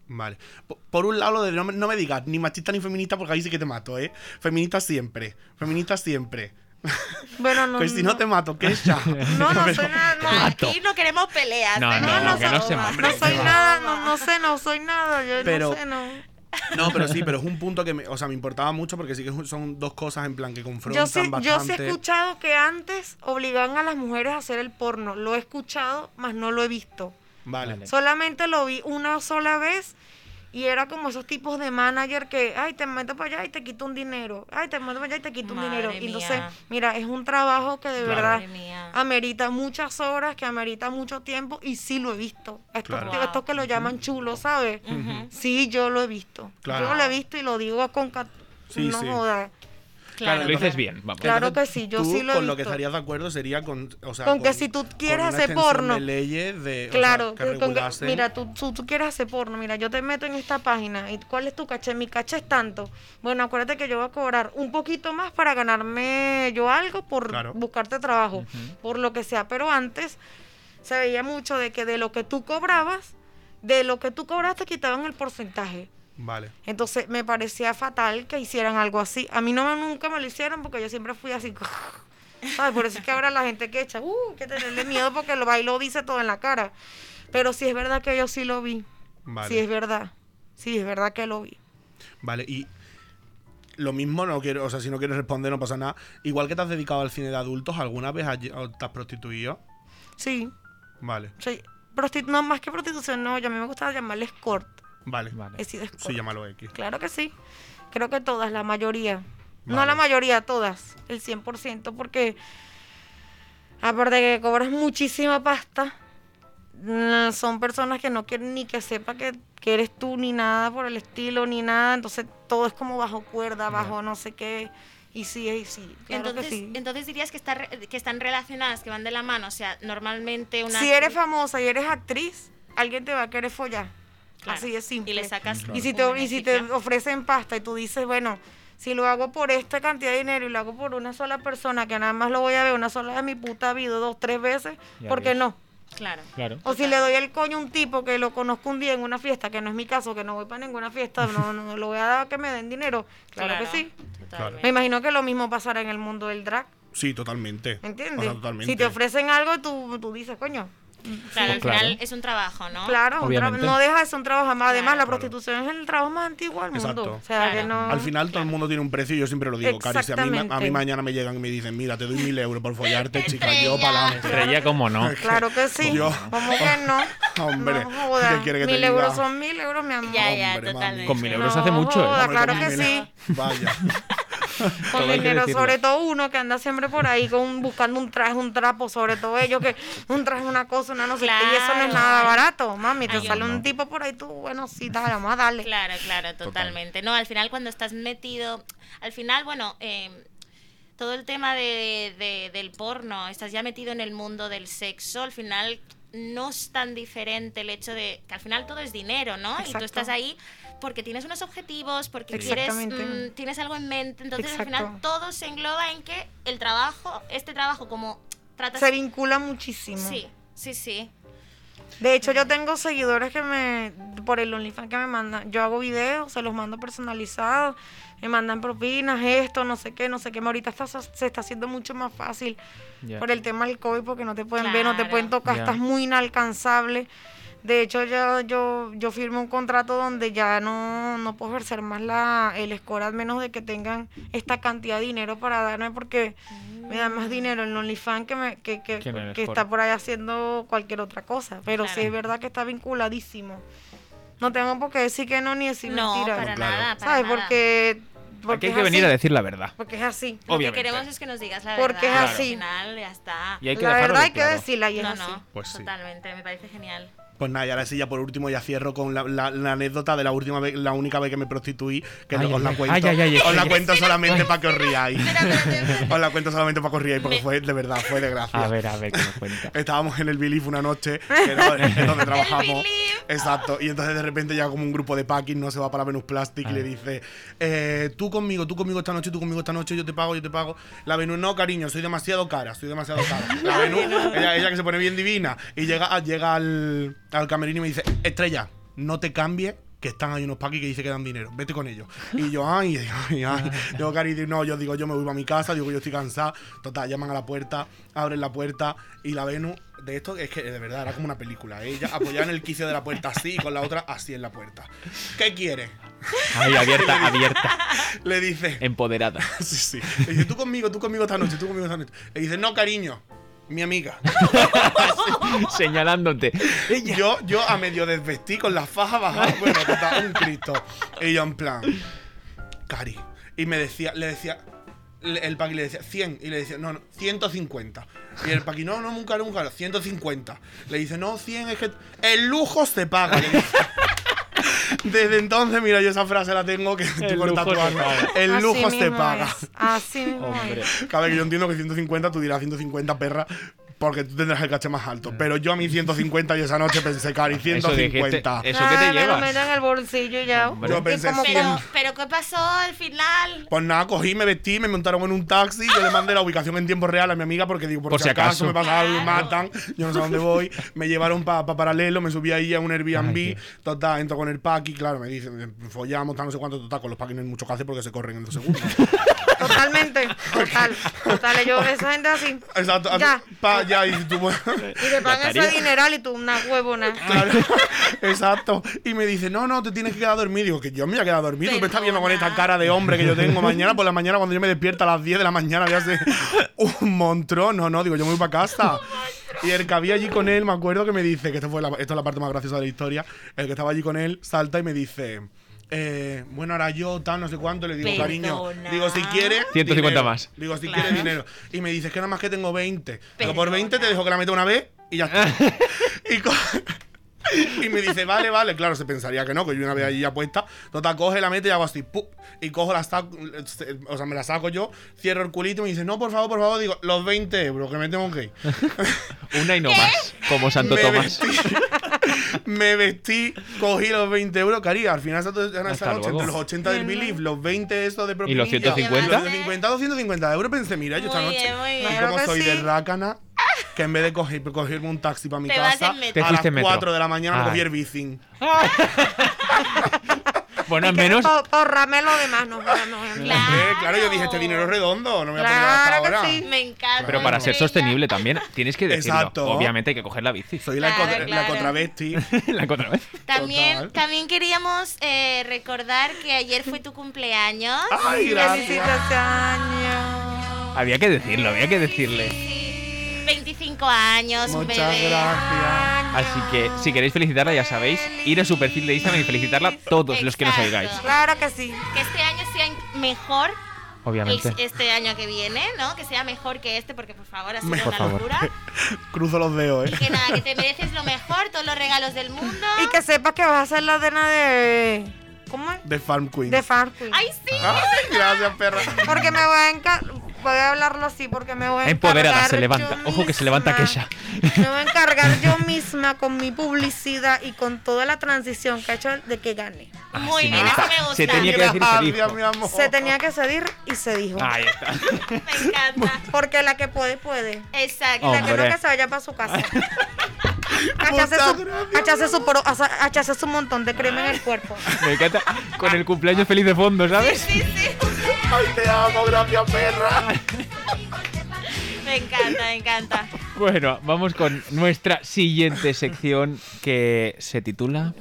Vale. Po- Por un lado, de no, no me digas ni machista ni feminista porque ahí sí que te mato, ¿eh? Feminista siempre. Feminista siempre. Bueno, no. Pues si no te mato, ¿qué ya? No, no soy nada, no, Aquí no queremos peleas. No, no, no, que no se soy nada, no, no sé, no soy nada, yo Pero- no sé, no. No, pero sí, pero es un punto que me, o sea, me importaba mucho porque sí que son dos cosas en plan que confrontan Yo sí, yo sí he escuchado que antes obligaban a las mujeres a hacer el porno. Lo he escuchado, mas no lo he visto. Vale. Vale. Solamente lo vi una sola vez y era como esos tipos de manager que, ay, te meto para allá y te quito un dinero. Ay, te meto para allá y te quito un dinero. Y entonces, mía. mira, es un trabajo que de Claro. verdad mía. amerita muchas horas, que amerita mucho tiempo y sí lo he visto. Estos, Claro. estos que lo llaman chulos, ¿sabes? Sí, yo lo he visto. Claro. Yo lo he visto y lo digo con... Sí, no sí. Claro. Lo dices bien, vamos. Claro Entonces, que sí, yo tú sí lo he con lo que estarías de acuerdo sería con, o sea, Con que si tú quieres con hacer porno. de leyes de, o sea, Claro, que con que- mira, tú, tú, tú quieres hacer porno, mira, yo te meto en esta página, ¿y cuál es tu caché? Mi caché es tanto. Bueno, acuérdate que yo voy a cobrar un poquito más para ganarme yo algo por Claro. buscarte trabajo, por lo que sea, pero antes se veía mucho de que de lo que tú cobrabas, de lo que tú cobraste quitaban el porcentaje. Vale. Entonces me parecía fatal que hicieran algo así. A mí no me, nunca me lo hicieron porque yo siempre fui así. ¿Sabes? Por eso es que ahora la gente que echa, uh, que tenerle miedo porque lo va y lo dice todo en la cara. Pero sí es verdad que yo sí lo vi. Vale. Sí es verdad. Sí es verdad que lo vi. Vale, y lo mismo, no quiero, o sea, si no quieres responder, no pasa nada. Igual que te has dedicado al cine de adultos, ¿alguna vez has te has prostituido? Sí. Vale, Sí. Prosti- no, más que prostitución, no. yo A mí me gusta llamarle escort. Vale. Vale. He sido escort. Sí, llámalo X. Claro que sí. Creo que todas, la mayoría. No la mayoría, todas. El 100%, porque aparte de que cobras muchísima pasta, mm, son personas que no quieren ni que sepa que, que eres tú, ni nada por el estilo, ni nada. Entonces todo es como bajo cuerda, bajo no sé qué. Y sí, y sí. Claro entonces, que sí. entonces dirías que, está que están relacionadas, que van de la mano. O sea, normalmente una. Si eres famosa y eres actriz, alguien te va a querer follar. Claro. Así de simple. Y le sacas. Y si te, y si te ofrecen pasta y tú dices, bueno, si lo hago por esta cantidad de dinero y lo hago por una sola persona que nada más lo voy a ver una sola de mi puta vida, dos, tres veces, Ya ¿por qué ves. no? Claro. Claro. O si le doy el coño a un tipo que lo conozco un día en una fiesta, que no es mi caso, que no voy para ninguna fiesta, no, no lo voy a dar a que me den dinero. Claro, que sí. totalmente. Me imagino que lo mismo pasará en el mundo del drag, Sí, totalmente. ¿entiendes? O sea, totalmente. Si te ofrecen algo, tú, tú dices, coño, Claro, al Claro. final es un trabajo, ¿no? Claro, tra- no deja de ser un trabajo más. Además, Claro. la prostitución es el trabajo más antiguo del mundo. Exacto. O sea, que no. Al final todo el mundo tiene un precio y yo siempre lo digo, Cari. Si a mí, a mí mañana me llegan y me dicen, mira, te doy mil euros por follarte, chica, yo para adelante. Estrella, ¿cómo no? Claro que sí. Yo- ¿Cómo que no? Hombre, no. ¿qué quiere que te mil diga? euros son mil euros, mi amor. Ya, ya, Hombre, totalmente. Con mil euros No hace mucho, ¿eh? joda, claro que sí. Vaya. Con Todo dinero, sobre todo uno que anda siempre por ahí con buscando un traje, un trapo, sobre todo ellos que un traje, una cosa, una no sé qué, y eso no es nada barato, mami. Te Ay, sale no. un tipo por ahí, tú, bueno, sí, dale, vamos a darle. Claro, claro, totalmente. No, al final cuando estás metido, al final, bueno, eh, todo el tema de, de- del porno, estás ya metido en el mundo del sexo, al final no es tan diferente el hecho de que al final todo es dinero, ¿no? Y tú estás ahí porque tienes unos objetivos, porque quieres, mm, tienes algo en mente, entonces al final todo se engloba en que el trabajo, este trabajo como tratas... Se vincula muchísimo. Sí, sí, sí. De hecho, yo tengo seguidores que me, por el OnlyFans que me mandan, yo hago videos, se los mando personalizados, me mandan propinas, esto, no sé qué, no sé qué. Ahorita está- se está haciendo mucho más fácil por el tema del COVID, porque no te pueden ver, no te pueden tocar, estás muy inalcanzable. De hecho, yo, yo, yo firmé un contrato donde ya no, no puedo ejercer más la, el score, al menos de que tengan esta cantidad de dinero para darme, porque me da más dinero el OnlyFans que, me, que, que, Que está por ahí haciendo cualquier otra cosa. Pero sí es verdad que está vinculadísimo. No tengo por qué decir que no ni decir No, mentiras. para Claro. nada, para ¿Sabes? nada. Porque, porque Aquí hay que venir así. a decir la verdad. Porque es así. Lo que Obviamente. queremos es que nos digas la Porque verdad. es así. Al final ya está. Y hay que la verdad hay que decirla y es no, así. no, Pues sí. totalmente, me parece genial. Pues nada, y ahora sí, ya por último, ya cierro con la, la- la anécdota de la última vez, la única vez que me prostituí, que Ay, os la cuento. ay, ay, ay, os la cuento solamente para que os espérate. os la cuento solamente para que os riáis, porque fue, de verdad, fue de gracia. A ver, a ver, qué me cuenta. Estábamos en el Belief una noche, que era donde trabajamos. Exacto. Y entonces de repente llega como un grupo de packing, no se va para Venus Plastic y Ah. le dice: eh, Tú conmigo, tú conmigo esta noche, tú conmigo esta noche, yo te pago, yo te pago. La Venus, no, cariño, soy demasiado cara, soy demasiado cara. La Venus, ella, ella que se pone bien divina. Y llega, llega al, al camerino y me dice: Estrella, no te cambies. Que están ahí unos paquis que dice que dan dinero, vete con ellos. Y yo, ay, ay, ay. Cari, no, yo digo, yo me voy para mi casa, digo, yo estoy cansada. Total, llaman a la puerta, abren la puerta y la Venus, de esto es que de verdad era como una película. Ella apoyada en el quicio de la puerta así y con la otra así en la puerta. ¿Qué quiere? Ay, abierta, abierta. Le dice, Empoderada. sí, sí. Le dice, tú conmigo, tú conmigo esta noche, tú conmigo esta noche. Le dice, no, cariño, mi amiga. Señalándote. Ella. Yo, yo a medio desvestí con las fajas bajadas, bueno, total, un Cristo. Y yo en plan, Cari. Y me decía, le decía, el paqui le decía 100 y le decía, no, no, 150. Y el paqui, no, no, nunca, nunca, 150. Le dice, no, 100 es que el lujo se paga. le dice. Desde entonces, mira, yo esa frase la tengo que por lujo paga. El lujo se paga. Así mismo Hombre. es. Cada vez que yo entiendo que 150, tú dirás 150 perra, porque tú tendrás el caché más alto. Pero yo a mí 150 y esa noche pensé, Cari, Eso 150. dijiste- ¿Eso qué te Ah, me lo meto en el bolsillo ya. Hombre. Yo pensé, como sí. Pero, pero ¿qué pasó al final? Pues nada, cogí, me vestí, me montaron en un taxi, yo le mandé la ubicación en tiempo real a mi amiga porque digo, por, Por si acaso, acaso. me pasa algo me matan, yo no sé a dónde voy. Me llevaron para paralelo, me subí ahí a un Airbnb, Ay, total, entro con el paqui, claro, me dicen, follamos, tal, no sé cuánto, total, con los paqui no hay mucho que hacer porque se corren en dos segundos. Totalmente, total, total. Yo, esa gente así. Exacto. Ya. Pa, ya, y tú. Y te pagan ese dineral y tú una huevona. Claro, exacto. Y me dice, no, no, te tienes que quedar dormido. Digo, que yo me voy a quedar dormido. Tú me estás viendo con esta cara de hombre que yo tengo mañana. Por la mañana, cuando yo me despierto a las 10 de la mañana, voy a hacer un montrón. No, no, digo, yo me voy para casa. Y el que había allí con él, me acuerdo que me dice, que esto, fue la, esto es la parte más graciosa de la historia. El que estaba allí con él salta y me dice. Eh, bueno, ahora yo, tal, no sé cuánto, le digo, cariño, digo, si quieres. 150 dinero. más. Digo, si Claro. quieres dinero. Y me dice, es que nada más que tengo 20. Digo, por Perdona. 20 te dejo que la meta una vez y ya está. y, co- y me dice, vale, vale. Claro, se pensaría que no, que yo una vez allí ya puesta. Total, coge la meta y hago así, ¡pum! Y cojo la saco, o sea, me la saco yo, cierro el culito y me dice, no, por favor, por favor. Digo, los 20 euros, que me tengo que ir. Una y no más, como Santo me Tomás. Vestí, me vestí, cogí los 20 euros, cari. Al final, Hasta noche, luego. entre los 80 del Belief, los 20 estos de propina. los 150? Los 150, 250 euros. Pensé, mira, yo esta noche. bien, muy Y bien. Como que soy sí. de rácana, que en vez de coger, cogerme un taxi para mi Te vas casa, en metro. Te a las fuiste en metro. 4 de la mañana me cogí el bicing. Bueno, al menos. Porrame lo demás, no. Claro. Eh, claro, yo dije, este dinero es redondo, no me voy a poner hasta ahora. sí. Me encanta. Pero para ser sostenible también tienes que decirlo. Exacto. Obviamente hay que coger la bici. Soy la, Claro, la claro. contravesti. la otra vez. También, Total. también queríamos eh, recordar que ayer fue tu cumpleaños. Ay, gracias. Había que decirlo, había que decirle. Sí. 25 años, Muchas bebé. gracias. Así que si queréis felicitarla, ya sabéis, ir a su perfil de Instagram y felicitarla todos los que nos Exacto. oigáis. Claro que sí. Que este año sea mejor Obviamente. el- este año que viene, ¿no? Que sea mejor que este, porque por favor ha sido Mejor, una por favor. locura. Cruzo los dedos, Y eh. que nada, que te mereces lo mejor, todos los regalos del mundo. Y que sepas que vas a ser la dena de. ¿Cómo es? De Farm Queen. De Farm Queen. ¡Ay, sí! Ay, gracias, perra. Porque me voy a encargar. Voy a hablarlo así porque me voy a Empoderada, encargar se levanta. yo Ojo que se levanta misma. Kesha. Me voy a encargar yo misma con mi publicidad y con toda la transición que ha hecho de que gane. Muy Sí, bien, eso me gusta. Se tenía que decir y se dijo. mi amor. Se tenía que cedir y se dijo. Ahí está. Me encanta. Porque la que puede, puede. Exacto. Y la que no, que se vaya para su casa. Hachase su, su, pro- su montón de crema en el cuerpo. Me encanta. Con el cumpleaños feliz de fondo, ¿sabes? Sí, sí. Ay, te amo, gracias, perra. Me encanta, me encanta. Bueno, vamos con nuestra siguiente sección que se titula.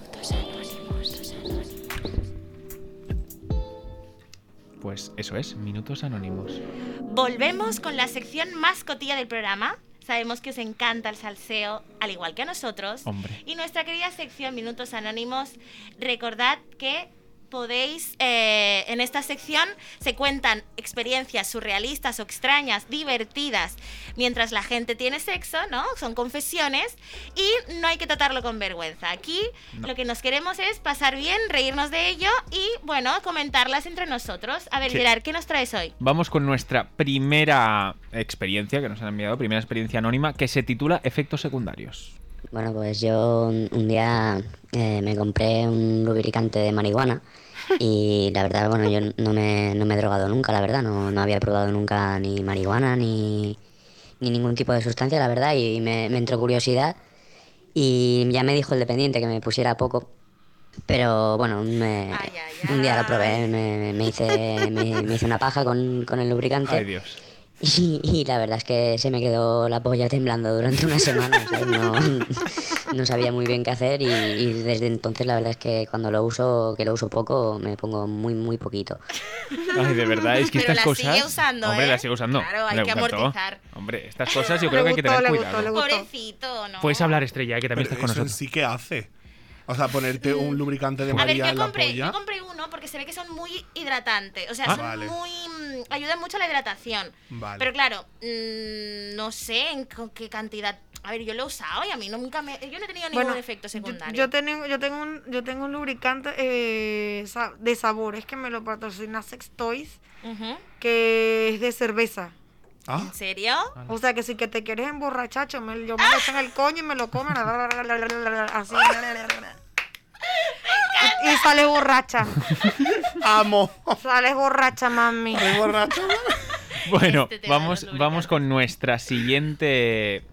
Pues eso es, Minutos Anónimos. Volvemos con la sección más cotilla del programa. Sabemos que os encanta el salseo, al igual que a nosotros. Hombre. Y nuestra querida sección Minutos Anónimos, recordad que podéis, eh, en esta sección se cuentan experiencias surrealistas o extrañas, divertidas, mientras la gente tiene sexo, ¿no? Son confesiones y no hay que tratarlo con vergüenza. Aquí No. lo que nos queremos es pasar bien, reírnos de ello y, bueno, comentarlas entre nosotros. A ver, Sí. Gerard, ¿qué nos traes hoy? Vamos con nuestra primera experiencia que nos han enviado, primera experiencia anónima, que se titula Efectos secundarios. Bueno, pues yo un, un día eh, me compré un lubricante de marihuana y la verdad, bueno, yo no me, no me he drogado nunca, la verdad, no, no había probado nunca ni marihuana ni, ni ningún tipo de sustancia, la verdad, y me, me entró curiosidad y ya me dijo el dependiente que me pusiera poco. Pero bueno, me- Ay, ay, un día lo probé, me, me hice, me, me hice una paja con, con el lubricante. Ay, Dios. Y, y la verdad es que se me quedó la polla temblando durante una semana. ¿sabes? No, no sabía muy bien qué hacer y, y desde entonces la verdad es que cuando lo uso, que lo uso poco, me pongo muy, muy poquito. Ay, de verdad, es que Pero estas la cosas. sigue usando, Hombre, ¿eh? la sigue usando. Claro, hay Le que amortizar. Hombre, estas cosas yo Le creo que hay que tener le gustó, cuidado. le gustó. Pobrecito, ¿no? Puedes hablar, Estrella, que también Pero estás con eso en nosotros. sí que hace. O sea, ponerte un lubricante de A ver, María yo en la compré, polla. yo compré uno porque se ve que son muy hidratantes. O sea, Ah. son Vale. muy. mm, ayudan mucho a la hidratación. Vale. Pero claro, mm, no sé en qué cantidad. A ver, yo lo he usado y a mí nunca me. Yo no he tenido ningún Bueno, efecto secundario. yo tengo, yo tengo un, yo tengo un lubricante eh, de sabores que me lo patrocina Sex Toys, que es de cerveza. Ah, ¿En serio? O sea que si que te quieres emborrachar, yo me, yo me lo echo en el coño y me lo como así. Y, y sales borracha. amo. Sales borracha, mami. Borracho. Bueno, Este de vamos, vamos con nuestra siguiente.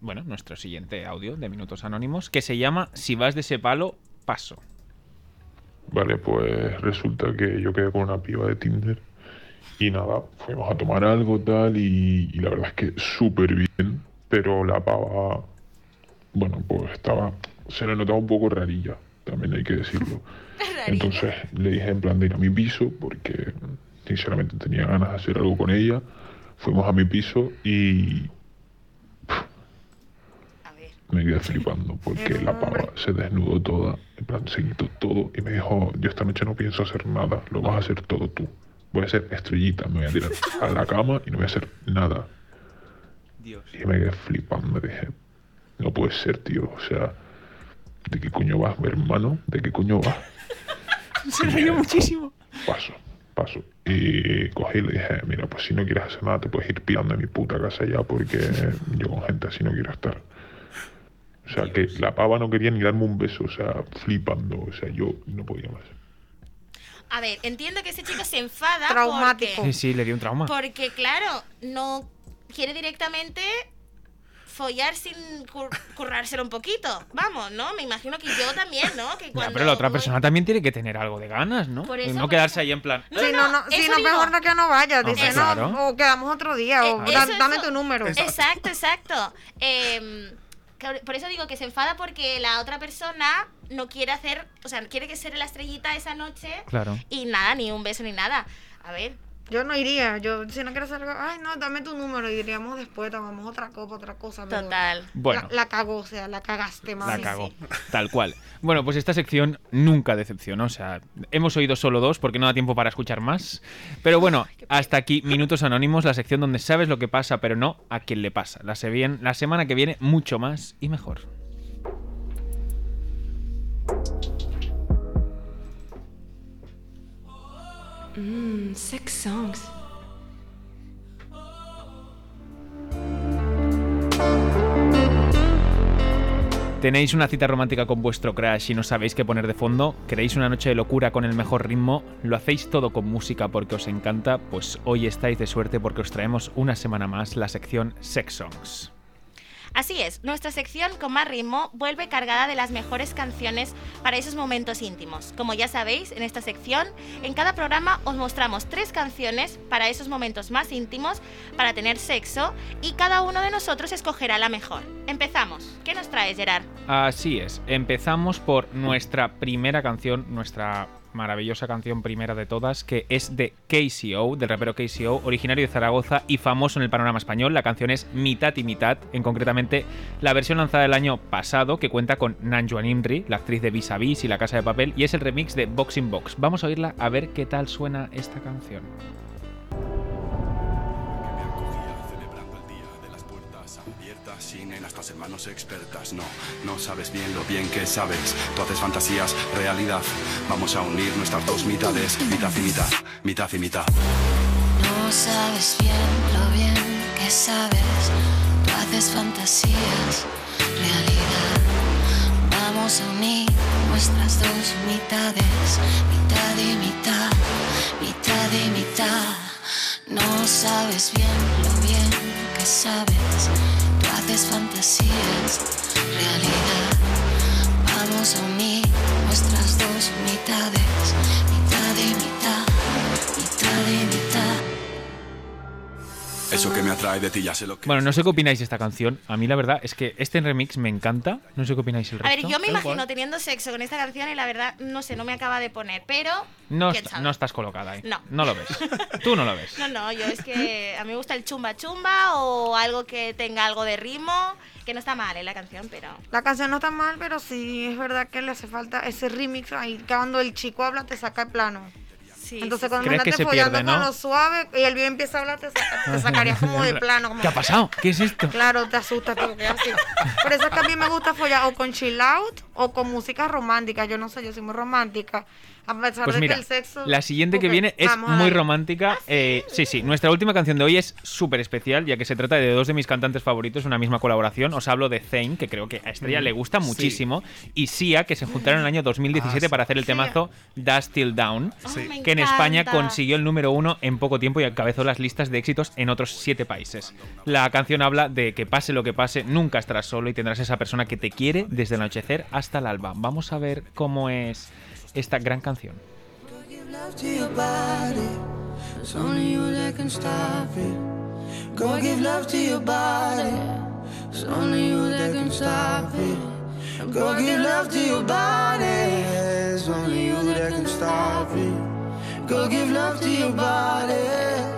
Bueno, nuestro siguiente audio de Minutos Anónimos, que se llama Si vas de ese palo, paso. Vale, pues resulta que yo quedé con una piba de Tinder Y nada, fuimos a tomar algo tal y, y la verdad es que súper bien, pero la pava, bueno, pues estaba, se le notaba un poco rarilla, también hay que decirlo. Entonces le dije en plan de ir a mi piso porque sinceramente tenía ganas de hacer algo con ella. Fuimos a mi piso y me quedé flipando porque la pava se desnudó toda, en plan se quitó todo y me dijo, yo esta noche no pienso hacer nada, lo vas a hacer todo tú. Voy a ser estrellita, me voy a tirar a la cama y no voy a hacer nada. Y me quedé flipando, me dije, no puede ser, tío, o sea, ¿de qué coño vas, mi hermano? ¿De qué coño vas? Se rayó muchísimo. Paso, paso. Y cogí y le dije, mira, pues si no quieres hacer nada, te puedes ir pirando de mi puta casa ya, porque yo con gente así no quiero estar. O sea, que la pava no quería ni darme un beso, o sea, flipando, o sea, yo no podía más. A ver, entiendo que ese chico se enfada Traumático. porque, Sí, sí, le dio un trauma. porque claro, no quiere directamente follar sin cur- currárselo un poquito. Vamos, ¿no? Me imagino que yo también, ¿no? Que Ya, pero la otra persona también tiene que tener algo de ganas, ¿no? Por eso, no por quedarse ahí en plan. si no, no, mejor no que no vayas. Dice, claro. no, o quedamos otro día, o Eh, da- eso, dame eso. tu número. Exacto, exacto. Em, por eso digo que se enfada porque la otra persona no quiere hacer, o sea, quiere que ser la estrellita esa noche Claro. y nada, ni un beso ni nada. A ver, Yo no iría, yo si no quiero hacer algo, ay no, dame tu número y iríamos después, tomamos otra copa, otra cosa. pero total. Bueno. La, la cagó, o sea, la cagaste, mami. La cago. Tal cual. Bueno, pues esta sección nunca decepcionó. O sea, hemos oído solo dos porque no da tiempo para escuchar más. Pero bueno, hasta aquí Minutos Anónimos, la sección donde sabes lo que pasa, pero no a quién le pasa. La, se vien- la semana que viene, mucho más y mejor. Mmm, sex songs. ¿Tenéis una cita romántica con vuestro crush y no sabéis qué poner de fondo? ¿Queréis una noche de locura con el mejor ritmo? ¿Lo hacéis todo con música porque os encanta? Pues hoy estáis de suerte porque os traemos una semana más la sección Sex Songs. Así es, nuestra sección con más ritmo vuelve cargada de las mejores canciones para esos momentos íntimos. Como ya sabéis, en esta sección, en cada programa os mostramos tres canciones para esos momentos más íntimos, para tener sexo, y cada uno de nosotros escogerá la mejor. Empezamos. ¿Qué nos traes, Gerard? Así es, empezamos por nuestra primera canción, nuestra maravillosa canción primera de todas, que es de KCO, del rapero KCO, originario de Zaragoza y famoso en el panorama español. La canción es Mitad y Mitad, en concretamente la versión lanzada el año pasado, que cuenta con Nanjuan Imri, la actriz de Vis a Vis y La Casa de Papel, y es el remix de Boxing Box. Vamos a oírla a ver qué tal suena esta canción. En estas hermanos expertas, no, no sabes bien lo bien que sabes. Tú haces fantasías, realidad. Vamos a unir nuestras dos mitades, mitad y mitad, mitad y mitad. No sabes bien lo bien que sabes. Tú haces fantasías, realidad. Vamos a unir nuestras dos mitades, mitad y mitad, mitad y mitad. No sabes bien lo bien que sabes. Haces fantasías, realidad. Vamos a unir nuestras dos mitades, mitad y mitad, mitad y mitad. Eso que me atrae de ti ya sé lo que. Bueno, no sé qué opináis de esta canción. A mí la verdad es que este remix me encanta. No sé qué opináis el A resto. ver, yo me imagino teniendo sexo con esta canción y la verdad, no sé, no me acaba de poner, pero... No, ¿quién est- sabe? no estás colocada ahí. No. No lo ves. Tú no lo ves. No, no, yo es que a mí me gusta el chumba chumba o algo que tenga algo de ritmo, que no está mal en la canción, pero... La canción no está mal, pero sí es verdad que le hace falta ese remix ahí. que Cuando el chico habla, te saca el plano. Sí, Entonces, cuando ¿Crees que andaste se follando pierde, con no? lo suave y el bien empieza a hablar, te, saca- te sacarías como de plano. Como, ¿Qué ha pasado? ¿Qué es esto? Claro, te asusta, pero que así. Por eso es que a mí me gusta follar o con chill out o con música romántica. Yo no sé, yo soy muy romántica. A pesar Pues de mira, que el sexo. la siguiente que viene es muy romántica. Eh, sí, sí, nuestra última canción de hoy es súper especial, ya que se trata de dos de mis cantantes favoritos, una misma colaboración. Os hablo de Zayn, que creo que a Estrella Mm, le gusta sí. muchísimo, y Sia, que se juntaron en el año 2017 Ah, para hacer el temazo Dust Till Down, Oh, me que en España consiguió el número uno en poco tiempo y encabezó las listas de éxitos en otros siete países. La canción habla de que pase lo que pase, nunca estarás solo y tendrás esa persona que te quiere desde el anochecer hasta el alba. Vamos a ver cómo es esta gran canción. Go give love to your body. It's only you that can stop it. Go give love to your body.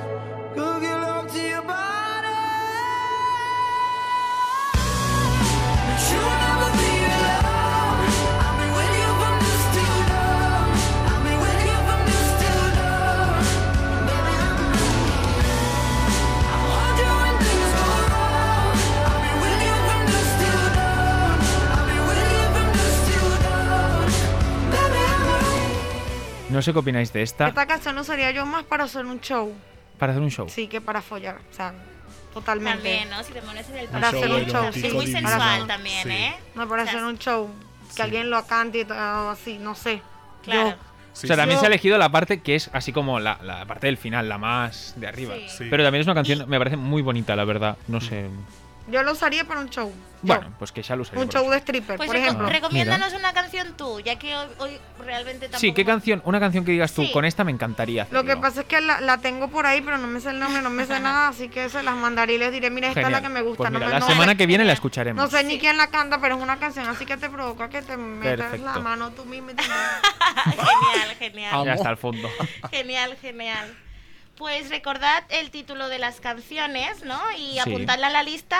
No sé qué opináis de esta. Esta canción lo usaría yo más para hacer un show. Para hacer un show. Sí, que para follar. O sea, totalmente. También, ¿no? Si te pones en el Para hacer un show, sí. Es muy sensual también, sí. ¿eh? No, para O sea, hacer un show. Que alguien lo cante y todo así, no sé. Claro. Yo- o sea, también se ha elegido la parte que es así como la, la parte del final, la más de arriba. Sí. Pero también es una canción, me parece muy bonita, la verdad. No sé. Yo lo usaría para un show. Bueno, pues que ya lo usaría Un show de stripper, Pues por ejemplo. recomiéndanos una canción tú, ya que hoy, hoy realmente tampoco... Sí, ¿qué canción? Una canción que digas tú, Sí. con esta me encantaría. Lo que hacerlo. pasa es que la, la tengo por ahí, pero no me sé el nombre, no me sé nada, así que se las mandaré y les diré, mira, esta es la Genial. que me gusta. Pues no mira, me- la no- semana que viene la escucharemos. No sé ni quién la canta, pero es una canción así que te provoca que te metas la Perfecto. mano tú mismo. y te- Genial, genial. Ya está al fondo. Genial, genial. Pues recordad el título de las canciones, ¿no? Y Sí. apuntadla a la lista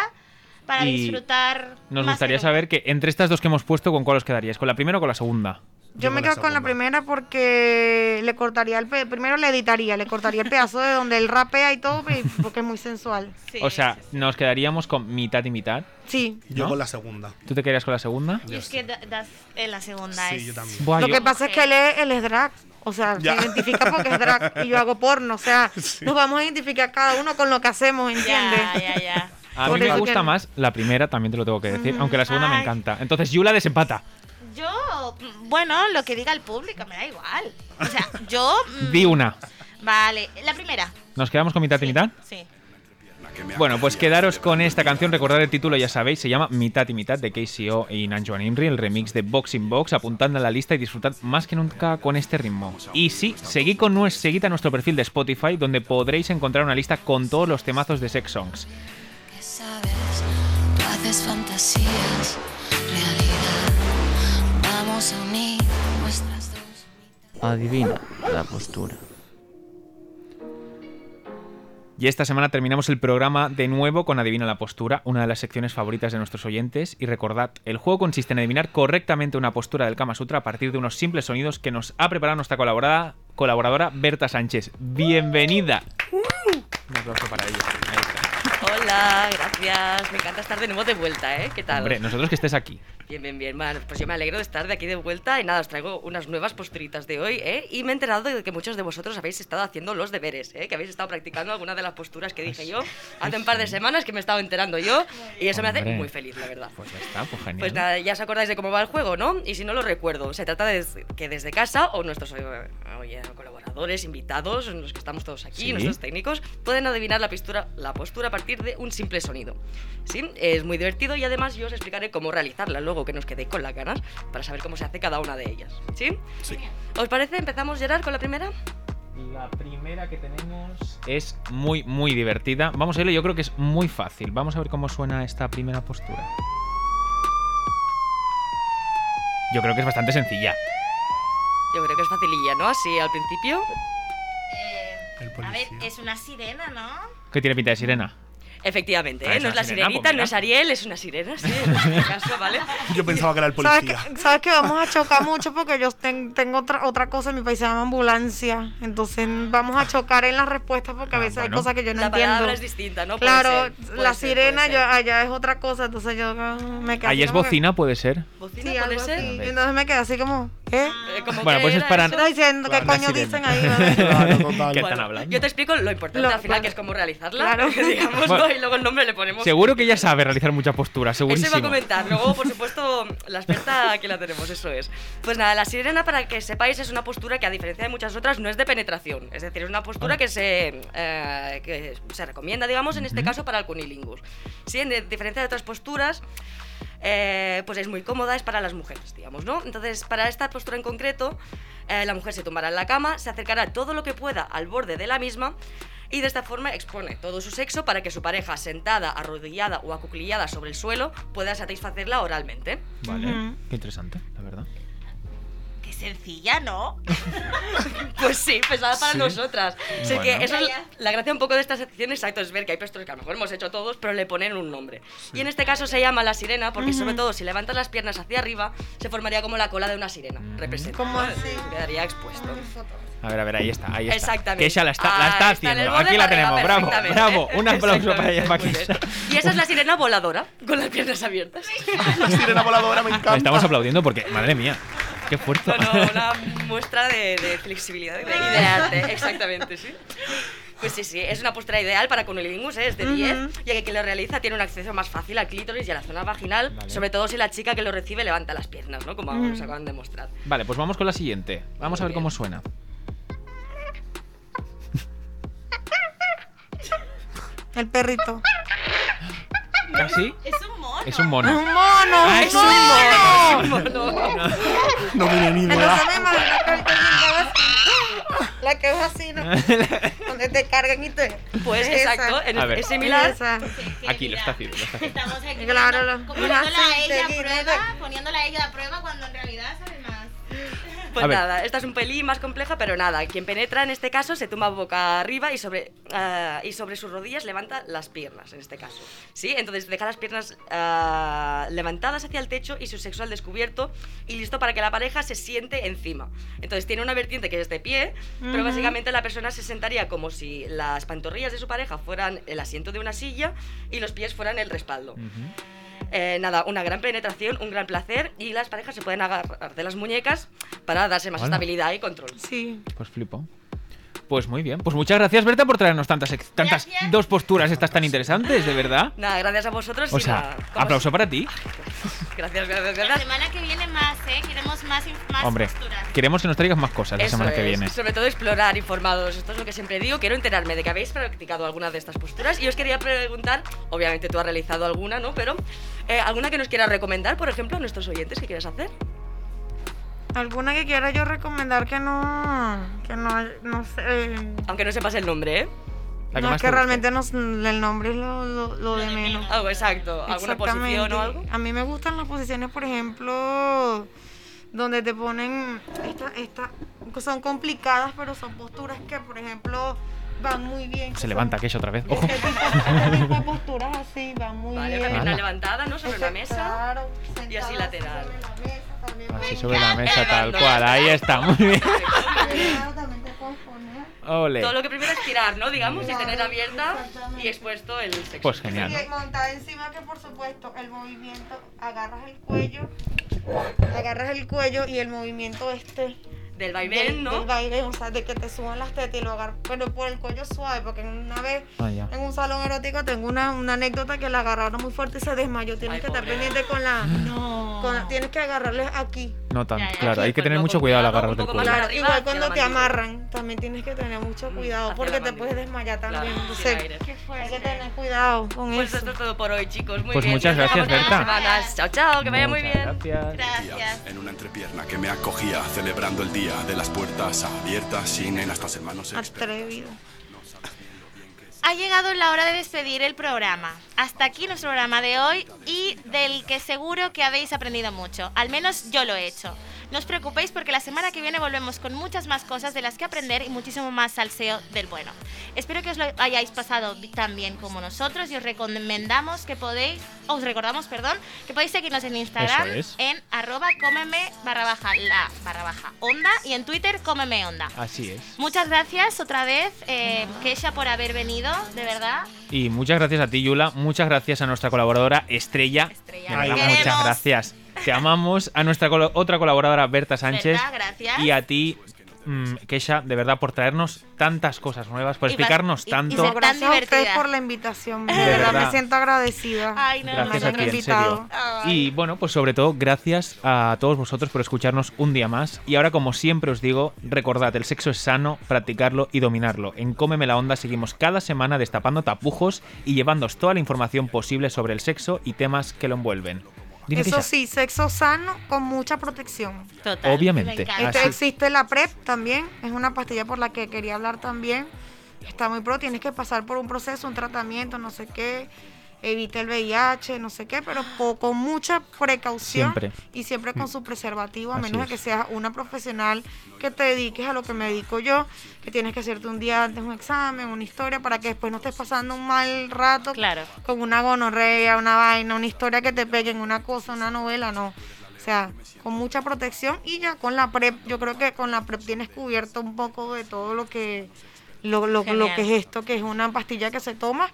para Y disfrutar Nos más gustaría saber que entre estas dos que hemos puesto, ¿con cuál os quedaríais? ¿Con la primera o con la segunda? Yo me quedo con la primera porque le cortaría el pe- primero le editaría, le cortaría el pedazo de donde él rapea y todo, pe- porque es muy sensual. o sea, nos quedaríamos con mitad y mitad. Sí. Yo ¿No? con la segunda. ¿Tú te quedarías con la segunda? Y es que da- das en la segunda Sí, es... yo también. Buah, Lo yo- que pasa es que él es, él es drag. O sea, Ya. se identifica porque es drag y yo hago porno. O sea, nos vamos a identificar cada uno con lo que hacemos, ¿entiendes? Ya, ya, ya. A Por mí me gusta que- más la primera, también te lo tengo que decir, Mm, aunque la segunda me encanta. Entonces, Yula desempata. Mm, bueno, lo que diga el público, me da igual. O sea, yo... mm, Di una. Vale, la primera. ¿Nos quedamos con mitad y mitad? Sí. Bueno, pues quedaros con esta canción, recordad el título, ya sabéis, se llama Mitad y Mitad de KCO y Nanjuan Imri, el remix de Boxing Box, apuntando a la lista y disfrutad más que nunca con este ritmo. Y sí, seguid, con seguid a nuestro perfil de Spotify, donde podréis encontrar una lista con todos los temazos de Sex Songs. sabes, tú haces fantasías, realidad. Vamos a unir nuestras dos. Adivina la postura. Y esta semana terminamos el programa de nuevo con Adivina la postura, una de las secciones favoritas de nuestros oyentes. Y recordad, el juego consiste en adivinar correctamente una postura del Kama Sutra a partir de unos simples sonidos que nos ha preparado nuestra colaborada, colaboradora Berta Sánchez. ¡Bienvenida! Un aplauso para ella. Ahí está. Hola, gracias. Me encanta estar de nuevo de vuelta, ¿eh? ¿Qué tal? Hombre, nosotros que estés aquí. Bien, bien, bien. Bueno, pues yo me alegro de estar de aquí de vuelta y nada, os traigo unas nuevas posturitas de hoy, ¿eh? Y me he enterado de que muchos de vosotros habéis estado haciendo los deberes, ¿eh? Que habéis estado practicando alguna de las posturas que dije yo hace un par de semanas que me he estado enterando yo y eso me hace Hombre. muy feliz, la verdad. Pues ya está, pues genial. Pues nada, ya os acordáis de cómo va el juego, ¿no? Y si no lo recuerdo, se trata de que desde casa o nuestros eh, oye, colaboradores, invitados, los que estamos todos aquí, Sí. nuestros técnicos, pueden adivinar la postura, la postura a partir de un simple sonido. ¿Sí? Es muy divertido y además yo os explicaré cómo realizarla luego que nos quedé con las ganas para saber cómo se hace cada una de ellas. ¿Sí? Sí. ¿Os parece? ¿Empezamos, Gerard, con la primera? La primera que tenemos es muy, muy divertida. Vamos a verlo, yo creo que es muy fácil. Vamos a ver cómo suena esta primera postura. Yo creo que es bastante sencilla. Yo creo que es facililla, ¿no? Así al principio. Eh, a ver, es una sirena, ¿no? ¿Qué tiene pinta de sirena? Efectivamente, Ah, ¿eh? No es la sirena, sirenita, pues no es Ariel, es una sirena, sí, en este caso, ¿vale? Yo pensaba que era el ¿Sabes policía. que, sabes que vamos a chocar mucho porque yo ten- tengo otra, otra cosa en mi país, se llama ambulancia. Entonces vamos a chocar en las respuestas porque a veces hay cosas que yo no La entiendo. palabra es distinta, ¿no? Puede Claro, ser, la ser, sirena yo, allá es otra cosa, entonces yo ah, me quedo Ahí es que- bocina, puede ser. ¿Bocina Sí, puede ser? así. Entonces me quedé así como, ¿eh? Eh, ¿cómo Bueno, que pues es para- eso? Estás diciendo qué coño dicen ahí. ¿vale? Claro, total. ¿Qué están hablando? Yo te explico lo importante Lo- al final, que es cómo realizarla, Claro. digamos, Bueno. ¿no? y luego el nombre le ponemos. Seguro que ella sabe realizar mucha postura, Eso iba a segurísimo. comentar. Luego, por supuesto, la experta aquí la tenemos, eso es. Pues nada, la sirena, para que sepáis, es una postura que, a diferencia de muchas otras, no es de penetración. Es decir, es una postura Ah. que, se, eh, que se recomienda, digamos, en este caso, para el cunilingus. Sí, en diferencia de otras posturas, eh, pues es muy cómoda, es para las mujeres, digamos, ¿no? Entonces, para esta postura en concreto, eh, la mujer se tumbará en la cama, se acercará todo lo que pueda al borde de la misma y de esta forma expone todo su sexo para que su pareja, sentada, arrodillada o acuclillada sobre el suelo, pueda satisfacerla oralmente. Vale, qué interesante, la verdad. Qué sencilla, ¿no? Pues sí, pesada para Sí. nosotras. Sé Bueno. que eso es la gracia un poco de esta sección, exacto, es ver que hay posturas que a lo mejor hemos hecho todos, pero le ponen un nombre. Y en este caso se llama la sirena, porque sobre todo si levantas las piernas hacia arriba, se formaría como la cola de una sirena. Representa. ¿Cómo así? Quedaría expuesto. A ver, a ver, ahí está, ahí está. Exactamente. Keisha la está, la está haciendo. Aquí la tenemos, bravo, bravo. Un aplauso para ella, bien. Y esa es la sirena voladora, con las piernas abiertas. La sirena voladora me encanta. Estamos aplaudiendo porque, madre mía, qué fuerza. No, no, una muestra de, de flexibilidad y de, de arte, exactamente, sí. Pues sí, sí, es una postura ideal para cunilingus, ¿eh? es de 10, ya que quien lo realiza tiene un acceso más fácil al clítoris y a la zona vaginal, Vale. sobre todo si la chica que lo recibe levanta las piernas, ¿no? Como Ujú. nos acaban de mostrar. Vale, pues vamos con la siguiente. Vamos a ver cómo suena. El perrito. ¿Así? Es un. Es un mono. Es un mono, Ah, es un un mono. No tiene ni idea. Me la que es así, ¿no? Donde te cargan y te. Pues Esa. exacto, en- A ver. es similar. Esa. Aquí lo está haciendo, lo está haciendo. Estamos aquí Claro, poniéndola a ella a prueba, poniéndola a ella a prueba cuando en realidad sabe más. Pues A ver. nada, esta es un pelín más compleja, pero nada, quien penetra en este caso se tumba boca arriba y sobre, ah, y sobre sus rodillas levanta las piernas, en este caso. ¿Sí? Entonces deja las piernas ah, levantadas hacia el techo y su sexo al descubierto y listo para que la pareja se siente encima. Entonces tiene una vertiente que es de pie, pero básicamente la persona se sentaría como si las pantorrillas de su pareja fueran el asiento de una silla y los pies fueran el respaldo. Eh, nada, una gran penetración, un gran placer y las parejas se pueden agarrar de las muñecas para darse más Hola. estabilidad y control. Sí. Pues flipo. Pues muy bien. Pues muchas gracias, Berta, por traernos tantas, tantas dos posturas estas tan interesantes, de verdad. Nada, gracias a vosotros. O y sea, aplauso para ti. Gracias, gracias, La gracias. semana que viene más, ¿eh? Queremos más, más Hombre, posturas. queremos que nos traigas más cosas la semana que es, viene. Sobre todo explorar informados. Esto es lo que siempre digo. Quiero enterarme de que habéis practicado alguna de estas posturas. Y os quería preguntar, obviamente tú has realizado alguna, ¿no? Pero eh, alguna que nos quieras recomendar, por ejemplo, a nuestros oyentes que quieras hacer. Alguna que quiera yo recomendar que no. Que no. No sé. Aunque no sepas el nombre, ¿eh? La que no, más es que realmente no, s- el nombre es lo, lo, lo de menos. Algo exacto. ¿Alguna posición o algo? A mí me gustan las posiciones, por ejemplo, donde te ponen. Estas esta, son complicadas, pero son posturas que, por ejemplo, van muy bien. Se levanta Keisha otra vez. Ojo. Tipo, posturas así van muy Vale, bien. la pierna levantada, ¿no? Sobre una mesa. claro, Y así lateral. sobre la mesa también. Así sobre la mesa, tal cual. Ahí está, muy bien. Ole. Todo lo que primero es tirar, ¿no? Digamos, y tener abierta y expuesto el sexo. Pues genial. Y montada encima que por supuesto el movimiento, agarras el cuello, agarras el cuello y el movimiento este Del vaivén, del, ¿no? del vaivén, o sea, de que te suban las tetas y lo agarras, pero por el cuello suave, porque una vez Ah, en un salón erótico tengo una, una anécdota que la agarraron muy fuerte y se desmayó. Tienes Ay, que estar pendiente con la, No. con- tienes que agarrarle aquí. No tanto, Ya, ya, claro. Hay que pues tener mucho cuidado al cuidado, agarrar del cuello. Claro, igual cuando te amarran, también tienes que tener mucho cuidado hacia porque te puedes desmayar Claro, también. sin Entonces, hay que tener cuidado con Pues eso. es todo por hoy, chicos. Muy Pues bien. muchas gracias, Berta. Chao, chao, que vaya muy bien. Gracias. Gracias. En una entrepierna que me acogía, celebrando el día de las puertas abiertas, sin en hasta hermanos Atrevido. Ha llegado la hora de despedir el programa. Hasta aquí nuestro programa de hoy y del que seguro que habéis aprendido mucho. Al menos yo lo he hecho. No os preocupéis porque la semana que viene volvemos con muchas más cosas de las que aprender y muchísimo más salseo del bueno. Espero que os lo hayáis pasado tan bien como nosotros y os recomendamos que podéis, os recordamos, perdón, que podéis seguirnos en Instagram es. en arroba cómeme barra baja la barra baja onda y en Twitter cómeme onda. Así es. Muchas gracias otra vez, eh, Kesha, por haber venido, de verdad. Y muchas gracias a ti, Yula. Muchas gracias a nuestra colaboradora Estrella. Estrella, Ay, muchas gracias. Te amamos. A nuestra otra colaboradora, Berta Sánchez. Berta, gracias. Y a ti, mm, Kesha, de verdad, por traernos tantas cosas nuevas, por Y explicarnos y- y tanto. tan Gracias a ustedes por la invitación. De, De verdad, verdad. me siento agradecida. Ay, no, Gracias me a ti, en invitado. serio. Ay. Y bueno, pues sobre todo, gracias a todos vosotros por escucharnos un día más. Y ahora, como siempre os digo, recordad, el sexo es sano, practicarlo y dominarlo. En Cómeme la Onda seguimos cada semana destapando tapujos y llevándoos toda la información posible sobre el sexo y temas que lo envuelven. Dime, Eso sí, sexo sano con mucha protección. Total. Obviamente. Este, existe la PrEP también, es una pastilla por la que quería hablar también. Está muy pro, tienes que pasar por un proceso, un tratamiento, no sé qué, evita el VIH, no sé qué, pero po- con mucha precaución Siempre. y siempre con su preservativo, a Así menos de que seas una profesional que te dediques a lo que me dedico yo, que tienes que hacerte un día antes un examen, una historia, para que después no estés pasando un mal rato Claro. con una gonorrea, una vaina, una historia que te peguen, una cosa, una novela, no. O sea, con mucha protección y ya con la PrEP, yo creo que con la PrEP tienes cubierto un poco de todo lo que lo, lo, que es esto, que es una pastilla que se toma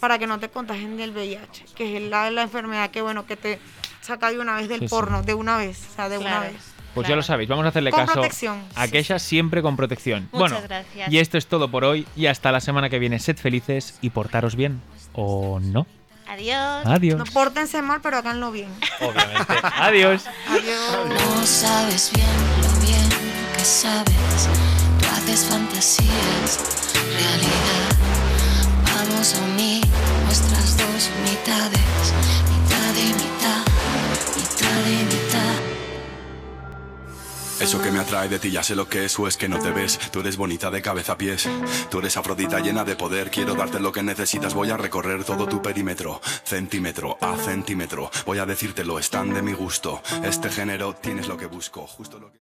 para que no te contagien del VIH, que es la, la enfermedad que bueno que te saca de una vez del Sí, sí. porno, de una vez, o sea, de una vez. Pues ya lo sabéis, vamos a hacerle Con caso protección, a sí, Keisha siempre con protección. Muchas bueno, gracias. y esto es todo por hoy y hasta la semana que viene. Sed felices y portaros bien. ¿O no? Adiós. Adiós. No pórtense mal, pero háganlo bien. Obviamente. Adiós. Adiós. No sabes bien lo bien que sabes. Haces fantasías, realidad. Vamos a unir nuestras dos mitades. Mitad y mitad, mitad y mitad. Eso que me atrae de ti ya sé lo que es o es que no te ves. Tú eres bonita de cabeza a pies. Tú eres afrodita llena de poder. Quiero darte lo que necesitas. Voy a recorrer todo tu perímetro. Centímetro a centímetro. Voy a decírtelo, están de mi gusto. Este género tienes lo que busco. Justo lo que...